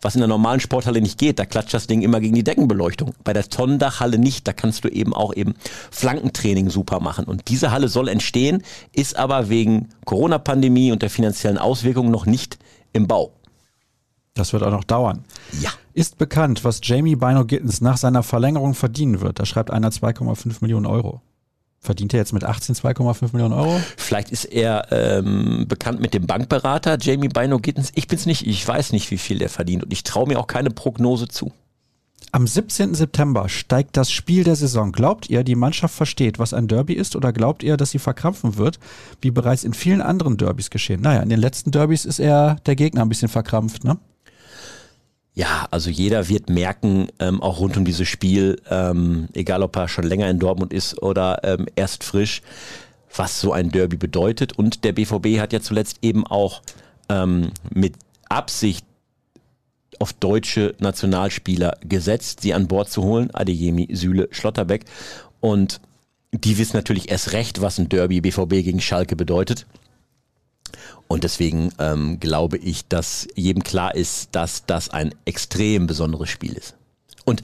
S2: Was in der normalen Sporthalle nicht geht, da klatscht das Ding immer gegen die Deckenbeleuchtung. Bei der Tonnendachhalle nicht, da kannst du eben auch eben Flankentraining super machen. Und diese Halle soll entstehen, ist aber wegen Corona-Pandemie und der finanziellen Auswirkungen noch nicht im Bau.
S1: Das wird auch noch dauern.
S2: Ja.
S1: Ist bekannt, was Jamie Bino Gittens nach seiner Verlängerung verdienen wird. Da schreibt einer 2,5 Millionen Euro. Verdient er jetzt mit 18 2,5 Millionen Euro?
S2: Vielleicht ist er ähm, bekannt mit dem Bankberater Jamie Bino Gittens. Ich bin's nicht. Ich weiß nicht, wie viel er verdient und ich traue mir auch keine Prognose zu.
S1: Am 17. September steigt das Spiel der Saison. Glaubt ihr, die Mannschaft versteht, was ein Derby ist, oder glaubt ihr, dass sie verkrampfen wird, wie bereits in vielen anderen Derbys geschehen? Naja, in den letzten Derbys ist eher der Gegner ein bisschen verkrampft, ne?
S2: Ja, also jeder wird merken, ähm, auch rund um dieses Spiel, ähm, egal ob er schon länger in Dortmund ist oder ähm, erst frisch, was so ein Derby bedeutet. Und der BVB hat ja zuletzt eben auch ähm, mit Absicht auf deutsche Nationalspieler gesetzt, sie an Bord zu holen, Adeyemi, Süle, Schlotterbeck. Und die wissen natürlich erst recht, was ein Derby BVB gegen Schalke bedeutet. Und deswegen ähm, glaube ich, dass jedem klar ist, dass das ein extrem besonderes Spiel ist. Und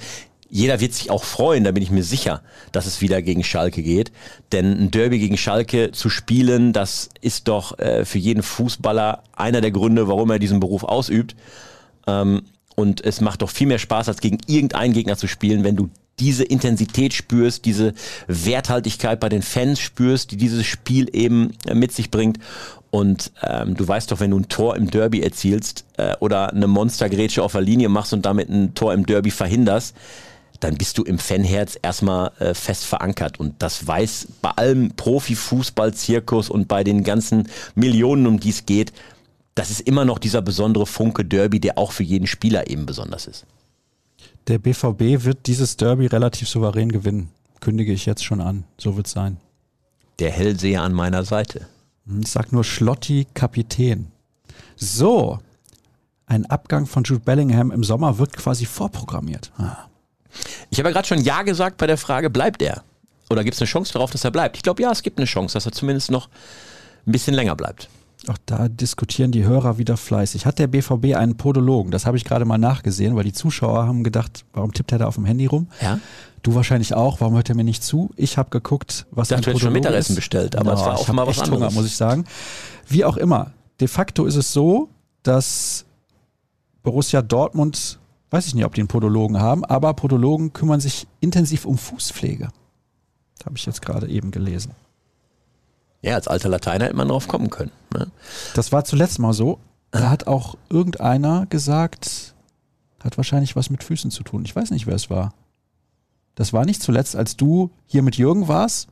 S2: jeder wird sich auch freuen, da bin ich mir sicher, dass es wieder gegen Schalke geht. Denn ein Derby gegen Schalke zu spielen, das ist doch äh, für jeden Fußballer einer der Gründe, warum er diesen Beruf ausübt. Ähm, und es macht doch viel mehr Spaß, als gegen irgendeinen Gegner zu spielen, wenn du diese Intensität spürst, diese Werthaltigkeit bei den Fans spürst, die dieses Spiel eben mit sich bringt. Und ähm, du weißt doch, wenn du ein Tor im Derby erzielst äh, oder eine Monstergrätsche auf der Linie machst und damit ein Tor im Derby verhinderst, dann bist du im Fanherz erstmal äh, fest verankert. Und das weiß bei allem Profifußball-Zirkus und bei den ganzen Millionen, um die es geht, das ist immer noch dieser besondere Funke Derby, der auch für jeden Spieler eben besonders ist.
S1: Der BVB wird dieses Derby relativ souverän gewinnen. Kündige ich jetzt schon an. So wird's sein.
S2: Der Hellseher an meiner Seite.
S1: Ich sag nur Schlotti Kapitän. So. Ein Abgang von Jude Bellingham im Sommer wird quasi vorprogrammiert. Ah.
S2: Ich habe ja gerade schon Ja gesagt bei der Frage, bleibt er? Oder gibt es eine Chance darauf, dass er bleibt? Ich glaube, ja, es gibt eine Chance, dass er zumindest noch ein bisschen länger bleibt.
S1: Auch da diskutieren die Hörer wieder fleißig. Hat der BVB einen Podologen? Das habe ich gerade mal nachgesehen, weil die Zuschauer haben gedacht, warum tippt er da auf dem Handy rum?
S2: Ja?
S1: Du wahrscheinlich auch. Warum hört er mir nicht zu? Ich habe geguckt, was
S2: dachte,
S1: ein
S2: hättest schon
S1: Podologe
S2: Mittagessen
S1: ist.
S2: bestellt, aber es war
S1: ich
S2: offenbar
S1: hab
S2: was
S1: echt Hunger,
S2: anderes.
S1: muss ich sagen. Wie auch immer. De facto ist es so, dass Borussia Dortmund, weiß ich nicht, ob die einen Podologen haben, aber Podologen kümmern sich intensiv um Fußpflege. Habe ich jetzt gerade eben gelesen.
S2: Ja, als alter Lateiner hätte man drauf kommen können. Ne?
S1: Das war zuletzt mal so. Da hat auch irgendeiner gesagt, hat wahrscheinlich was mit Füßen zu tun. Ich weiß nicht, wer es war. Das war nicht zuletzt, als du hier mit Jürgen warst.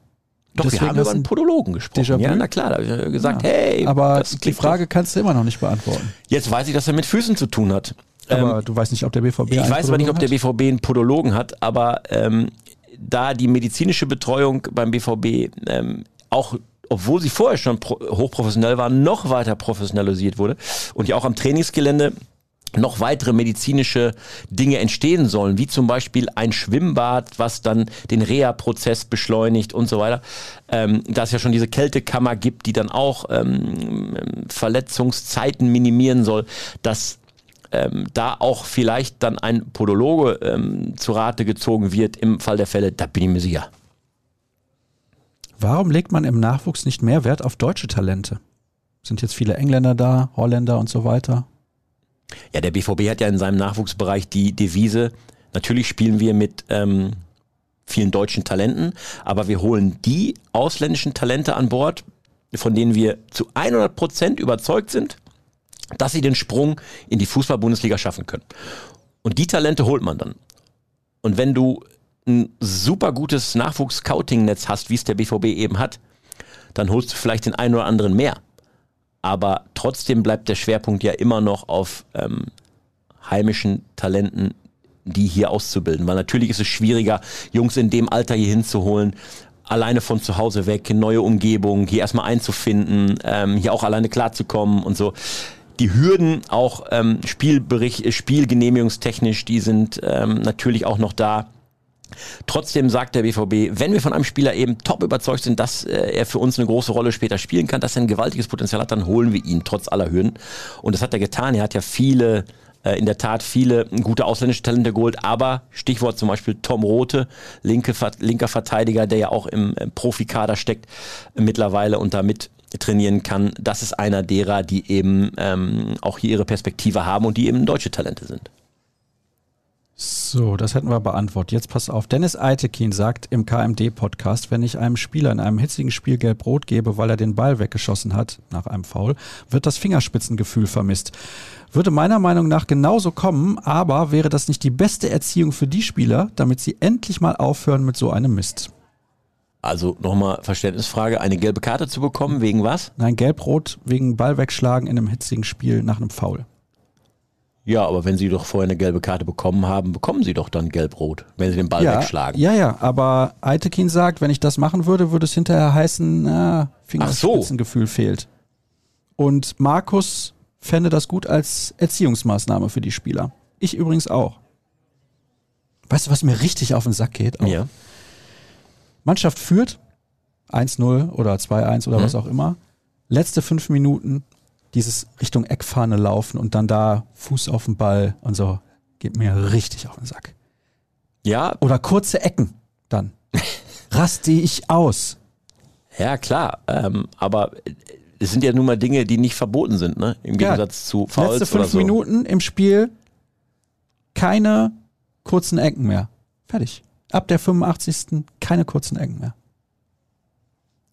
S2: Doch,
S1: Deswegen
S2: wir haben über einen Podologen gesprochen. Ja, na klar, da habe ich gesagt,
S1: Ja.
S2: hey,
S1: aber
S2: das
S1: die Frage kannst du immer noch nicht beantworten.
S2: Jetzt weiß ich, dass er mit Füßen zu tun hat.
S1: Aber
S2: Ähm,
S1: du weißt nicht, ob der BVB
S2: ich weiß aber nicht, ob der BVB einen Podologen hat, aber ähm, da die medizinische Betreuung beim BVB ähm, auch obwohl sie vorher schon pro hochprofessionell war, noch weiter professionalisiert wurde und ja auch am Trainingsgelände noch weitere medizinische Dinge entstehen sollen, wie zum Beispiel ein Schwimmbad, was dann den Reha-Prozess beschleunigt und so weiter. Ähm, da es ja schon diese Kältekammer gibt, die dann auch ähm, Verletzungszeiten minimieren soll, dass ähm, da auch vielleicht dann ein Podologe ähm, zu Rate gezogen wird im Fall der Fälle, da bin ich mir sicher.
S1: Warum legt man im Nachwuchs nicht mehr Wert auf deutsche Talente? Sind jetzt viele Engländer da, Holländer und so weiter?
S2: Ja, der BVB hat ja in seinem Nachwuchsbereich die Devise, natürlich spielen wir mit ähm, vielen deutschen Talenten, aber wir holen die ausländischen Talente an Bord, von denen wir zu 100 Prozent überzeugt sind, dass sie den Sprung in die Fußball-Bundesliga schaffen können. Und die Talente holt man dann. Und wenn du ein super gutes Nachwuchs-Scouting-Netz hast, wie es der BVB eben hat, dann holst du vielleicht den einen oder anderen mehr. Aber trotzdem bleibt der Schwerpunkt ja immer noch auf ähm, heimischen Talenten, die hier auszubilden. Weil natürlich ist es schwieriger, Jungs in dem Alter hier hinzuholen, alleine von zu Hause weg, in neue Umgebung, hier erstmal einzufinden, ähm, hier auch alleine klarzukommen und so. Die Hürden auch ähm, Spielbericht, Spielgenehmigungstechnisch, die sind ähm, natürlich auch noch da. Trotzdem sagt der BVB, wenn wir von einem Spieler eben top überzeugt sind, dass äh, er für uns eine große Rolle später spielen kann, dass er ein gewaltiges Potenzial hat, dann holen wir ihn trotz aller Hürden. Und das hat er getan. Er hat ja viele äh, in der Tat viele gute ausländische Talente geholt, aber Stichwort zum Beispiel Tom Rote, linke, linker Verteidiger, der ja auch im, im Profikader steckt mittlerweile und damit trainieren kann. Das ist einer derer, die eben ähm, auch hier ihre Perspektive haben und die eben deutsche Talente sind.
S1: So, das hätten wir beantwortet. Jetzt pass auf. Dennis Eitekin sagt im KMD-Podcast, wenn ich einem Spieler in einem hitzigen Spiel gelb-rot gebe, weil er den Ball weggeschossen hat, nach einem Foul, wird das Fingerspitzengefühl vermisst. Würde meiner Meinung nach genauso kommen, aber wäre das nicht die beste Erziehung für die Spieler, damit sie endlich mal aufhören mit so einem Mist?
S2: Also nochmal Verständnisfrage, eine gelbe Karte zu bekommen, wegen was?
S1: Nein, gelb-rot wegen Ball wegschlagen in einem hitzigen Spiel nach einem Foul.
S2: Ja, aber wenn Sie doch vorher eine gelbe Karte bekommen haben, bekommen Sie doch dann gelb-rot, wenn Sie den Ball
S1: ja,
S2: wegschlagen.
S1: Ja, ja, aber Eitekin sagt, wenn ich das machen würde, würde es hinterher heißen, na, Fingerspitzengefühl so. fehlt. Und Markus fände das gut als Erziehungsmaßnahme für die Spieler. Ich übrigens auch. Weißt du, was mir richtig auf den Sack geht?
S2: Auch? Ja.
S1: Mannschaft führt 1-0 oder 2-1 oder mhm. was auch immer. Letzte fünf Minuten dieses Richtung Eckfahne laufen und dann da Fuß auf den Ball und so, geht mir richtig auf den Sack.
S2: Ja.
S1: Oder kurze Ecken dann. Raste ich aus.
S2: Ja, klar. Ähm, aber es sind ja nun mal Dinge, die nicht verboten sind, ne? Im Gegensatz ja, zu Fouls
S1: Letzte fünf
S2: so.
S1: Minuten im Spiel keine kurzen Ecken mehr. Fertig. Ab der 85. keine kurzen Ecken mehr.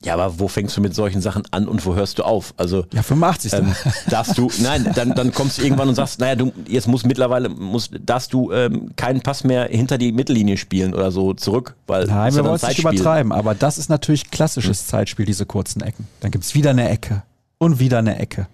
S2: Ja, aber wo fängst du mit solchen Sachen an und wo hörst du auf? Also
S1: ja, 85. Ähm,
S2: darfst du, nein, dann, dann kommst du irgendwann und sagst, naja, du jetzt muss mittlerweile muss, darfst du ähm, keinen Pass mehr hinter die Mittellinie spielen oder so zurück, weil
S1: nein, wir wollen es nicht übertreiben, aber das ist natürlich klassisches hm. Zeitspiel, diese kurzen Ecken. Dann gibt's wieder eine Ecke und wieder eine Ecke.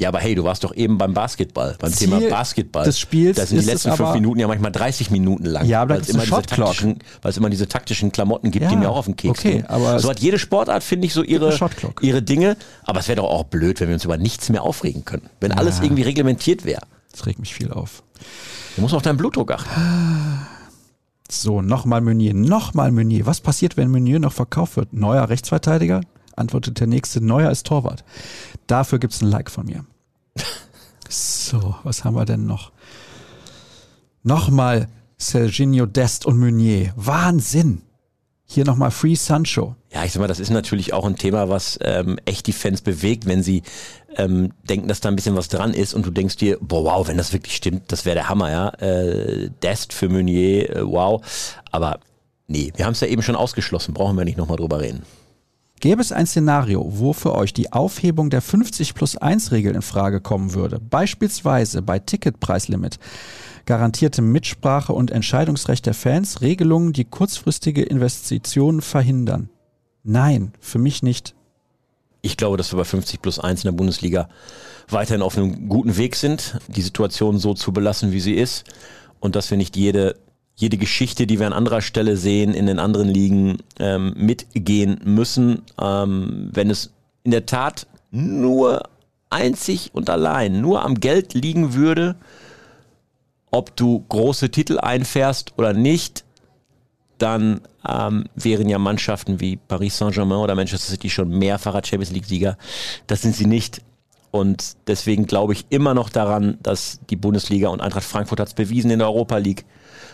S2: Ja, aber hey, du warst doch eben beim Basketball, beim
S1: Ziel
S2: Thema Basketball.
S1: Des Spiels
S2: da sind die letzten fünf Minuten ja manchmal 30 Minuten lang.
S1: Ja, aber
S2: weil es immer, diese taktischen, weil es immer diese taktischen Klamotten gibt, ja, die mir auch auf den Keks
S1: okay,
S2: gehen.
S1: Aber
S2: so hat jede Sportart, finde ich, so ihre, ihre Dinge. Aber es wäre doch auch blöd, wenn wir uns über nichts mehr aufregen können. Wenn ja. alles irgendwie reglementiert wäre.
S1: Das regt mich viel auf.
S2: Du musst auf deinen Blutdruck achten.
S1: So, nochmal Meunier, nochmal Meunier. Was passiert, wenn Meunier noch verkauft wird? Neuer Rechtsverteidiger? Antwortet der nächste, neuer ist Torwart. Dafür gibt es ein Like von mir. So, was haben wir denn noch? Nochmal Serginho Dest und Meunier. Wahnsinn! Hier nochmal Free Sancho.
S2: Ja, ich sag mal, das ist natürlich auch ein Thema, was ähm, echt die Fans bewegt, wenn sie ähm, denken, dass da ein bisschen was dran ist und du denkst dir, boah, wow, wenn das wirklich stimmt, das wäre der Hammer, ja. Äh, Dest für Meunier, äh, wow. Aber nee, wir haben es ja eben schon ausgeschlossen, brauchen wir nicht nochmal drüber reden.
S1: Gäbe es ein Szenario, wo für euch die Aufhebung der 50 plus 1 Regel in Frage kommen würde, beispielsweise bei Ticketpreislimit, garantierte Mitsprache und Entscheidungsrecht der Fans, Regelungen, die kurzfristige Investitionen verhindern? Nein, für mich nicht.
S2: Ich glaube, dass wir bei 50 plus 1 in der Bundesliga weiterhin auf einem guten Weg sind, die Situation so zu belassen, wie sie ist und dass wir nicht jede jede Geschichte, die wir an anderer Stelle sehen, in den anderen Ligen ähm, mitgehen müssen. Ähm, wenn es in der Tat nur einzig und allein nur am Geld liegen würde, ob du große Titel einfährst oder nicht, dann ähm, wären ja Mannschaften wie Paris Saint-Germain oder Manchester City schon mehrfacher Champions League-Sieger. Das sind sie nicht. Und deswegen glaube ich immer noch daran, dass die Bundesliga und Eintracht Frankfurt hat es bewiesen in der Europa League,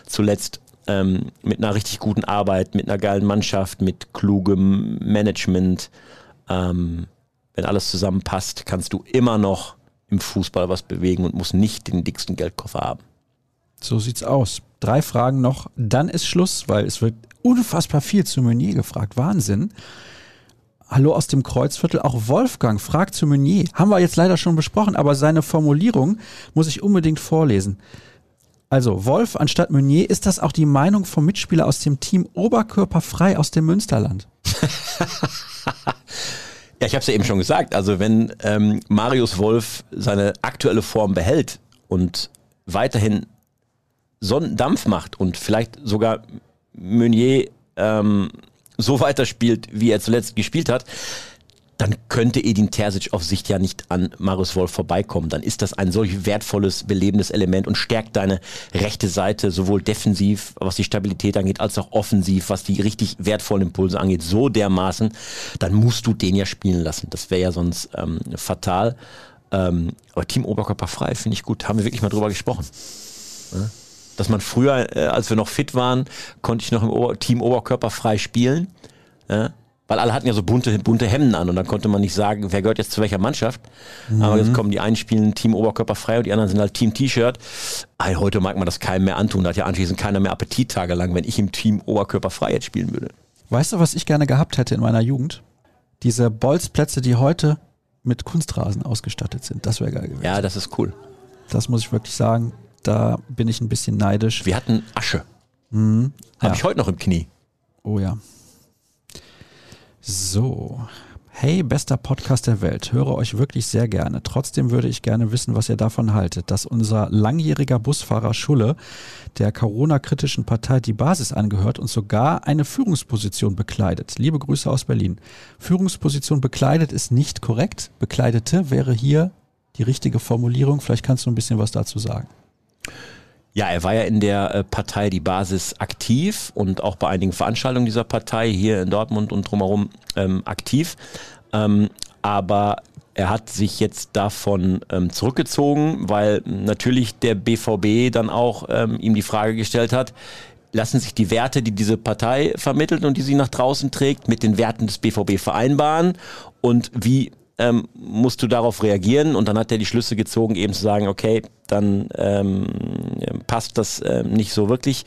S2: zuletzt ähm, mit einer richtig guten Arbeit, mit einer geilen Mannschaft, mit klugem Management. Ähm, wenn alles zusammenpasst, kannst du immer noch im Fußball was bewegen und muss nicht den dicksten Geldkoffer haben.
S1: So sieht's aus. Drei Fragen noch, dann ist Schluss, weil es wird unfassbar viel zu Meunier gefragt. Wahnsinn. Hallo aus dem Kreuzviertel. Auch Wolfgang fragt zu Meunier. Haben wir jetzt leider schon besprochen, aber seine Formulierung muss ich unbedingt vorlesen. Also, Wolf anstatt Meunier, ist das auch die Meinung vom Mitspieler aus dem Team Oberkörperfrei aus dem Münsterland?
S2: ja, ich habe es ja eben schon gesagt. Also, wenn ähm, Marius Wolf seine aktuelle Form behält und weiterhin Sonnendampf macht und vielleicht sogar Meunier ähm, so weiterspielt, wie er zuletzt gespielt hat, dann könnte Edin Terzic auf Sicht ja nicht an Marius Wolf vorbeikommen. Dann ist das ein solch wertvolles, belebendes Element und stärkt deine rechte Seite sowohl defensiv, was die Stabilität angeht, als auch offensiv, was die richtig wertvollen Impulse angeht, so dermaßen, dann musst du den ja spielen lassen. Das wäre ja sonst ähm, fatal. Ähm, aber Team Oberkörper frei finde ich gut. Haben wir wirklich mal drüber gesprochen. Dass man früher, äh, als wir noch fit waren, konnte ich noch im Ober Team Oberkörper frei spielen. Ja? Weil alle hatten ja so bunte, bunte Hemden an und dann konnte man nicht sagen, wer gehört jetzt zu welcher Mannschaft. Mhm. Aber jetzt kommen die einen spielen Team Oberkörper frei und die anderen sind halt Team T-Shirt. Heute mag man das keinem mehr antun. Da hat ja anschließend keiner mehr Appetit tagelang, wenn ich im Team Oberkörper frei jetzt spielen würde.
S1: Weißt du, was ich gerne gehabt hätte in meiner Jugend? Diese Bolzplätze, die heute mit Kunstrasen ausgestattet sind. Das wäre geil gewesen.
S2: Ja, das ist cool.
S1: Das muss ich wirklich sagen. Da bin ich ein bisschen neidisch.
S2: Wir hatten Asche. Mhm. Habe ja. ich heute noch im Knie.
S1: Oh ja. So. Hey, bester Podcast der Welt, höre euch wirklich sehr gerne. Trotzdem würde ich gerne wissen, was ihr davon haltet, dass unser langjähriger Busfahrer Schulle der Corona-kritischen Partei die Basis angehört und sogar eine Führungsposition bekleidet. Liebe Grüße aus Berlin. Führungsposition bekleidet ist nicht korrekt. Bekleidete wäre hier die richtige Formulierung. Vielleicht kannst du ein bisschen was dazu sagen.
S2: Ja, er war ja in der äh, Partei Die Basis aktiv und auch bei einigen Veranstaltungen dieser Partei hier in Dortmund und drumherum ähm, aktiv. Ähm, aber er hat sich jetzt davon ähm, zurückgezogen, weil natürlich der BVB dann auch ähm, ihm die Frage gestellt hat, lassen sich die Werte, die diese Partei vermittelt und die sie nach draußen trägt, mit den Werten des BVB vereinbaren und wie ähm, musst du darauf reagieren und dann hat er die Schlüsse gezogen, eben zu sagen, okay, dann ähm, passt das ähm, nicht so wirklich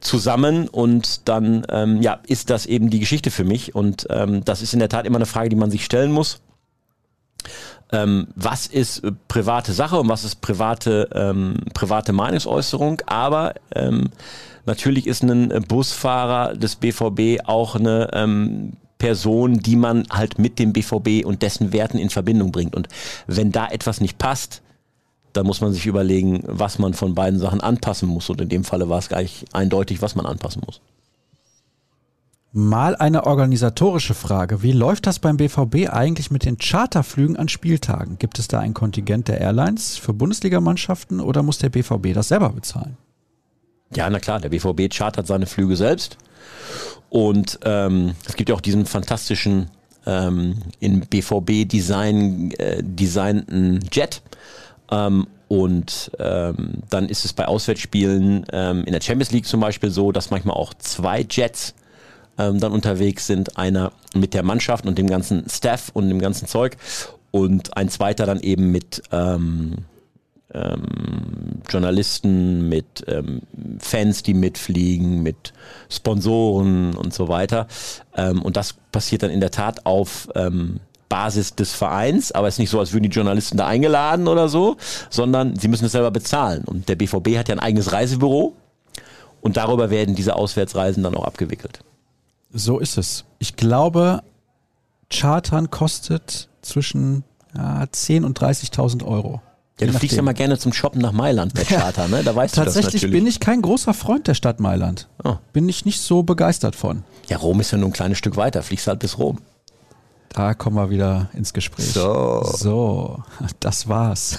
S2: zusammen und dann ähm, ja ist das eben die Geschichte für mich und ähm, das ist in der Tat immer eine Frage, die man sich stellen muss. Ähm, was ist äh, private Sache und was ist private ähm, private Meinungsäußerung? Aber ähm, natürlich ist ein Busfahrer des BVB auch eine ähm, Person, die man halt mit dem BVB und dessen Werten in Verbindung bringt. Und wenn da etwas nicht passt, dann muss man sich überlegen, was man von beiden Sachen anpassen muss. Und in dem Falle war es gleich eindeutig, was man anpassen muss.
S1: Mal eine organisatorische Frage. Wie läuft das beim BVB eigentlich mit den Charterflügen an Spieltagen? Gibt es da ein Kontingent der Airlines für Bundesligamannschaften oder muss der BVB das selber bezahlen?
S2: Ja, na klar, der BVB chartert seine Flüge selbst. Und ähm, es gibt ja auch diesen fantastischen ähm, in BVB-Design äh, designten Jet. Ähm, und ähm, dann ist es bei Auswärtsspielen ähm, in der Champions League zum Beispiel so, dass manchmal auch zwei Jets ähm, dann unterwegs sind. Einer mit der Mannschaft und dem ganzen Staff und dem ganzen Zeug und ein zweiter dann eben mit ähm, ähm, Journalisten, mit ähm, Fans, die mitfliegen, mit Sponsoren und so weiter. Ähm, und das passiert dann in der Tat auf ähm, Basis des Vereins, aber es ist nicht so, als würden die Journalisten da eingeladen oder so, sondern sie müssen es selber bezahlen. Und der BVB hat ja ein eigenes Reisebüro und darüber werden diese Auswärtsreisen dann auch abgewickelt.
S1: So ist es. Ich glaube, Chartern kostet zwischen ja, 10.000 und 30.000 Euro.
S2: Ja, du fliegst ja mal gerne zum Shoppen nach Mailand per Charter, ne? Da weißt
S1: du das Tatsächlich bin ich kein großer Freund der Stadt Mailand. Oh. Bin ich nicht so begeistert von.
S2: Ja, Rom ist ja nur ein kleines Stück weiter. Fliegst halt bis Rom.
S1: Da kommen wir wieder ins Gespräch. So. So, das war's.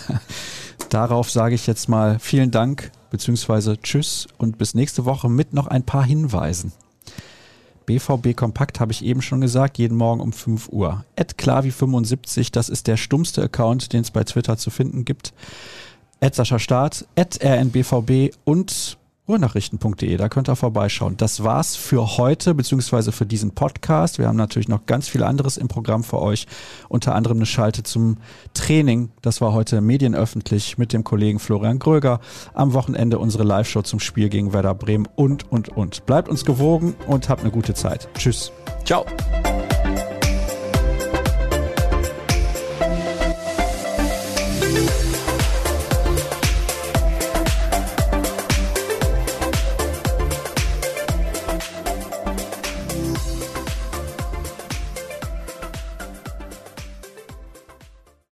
S1: Darauf sage ich jetzt mal vielen Dank, beziehungsweise Tschüss und bis nächste Woche mit noch ein paar Hinweisen. BVB Kompakt habe ich eben schon gesagt, jeden Morgen um 5 Uhr. Klavi75, das ist der stummste Account, den es bei Twitter zu finden gibt. Sascha Start, rnbvb und ruhrnachrichten.de, da könnt ihr vorbeischauen. Das war's für heute, beziehungsweise für diesen Podcast. Wir haben natürlich noch ganz viel anderes im Programm für euch, unter anderem eine Schalte zum Training. Das war heute medienöffentlich mit dem Kollegen Florian Gröger. Am Wochenende unsere Live-Show zum Spiel gegen Werder Bremen und, und, und. Bleibt uns gewogen und habt eine gute Zeit. Tschüss.
S2: Ciao.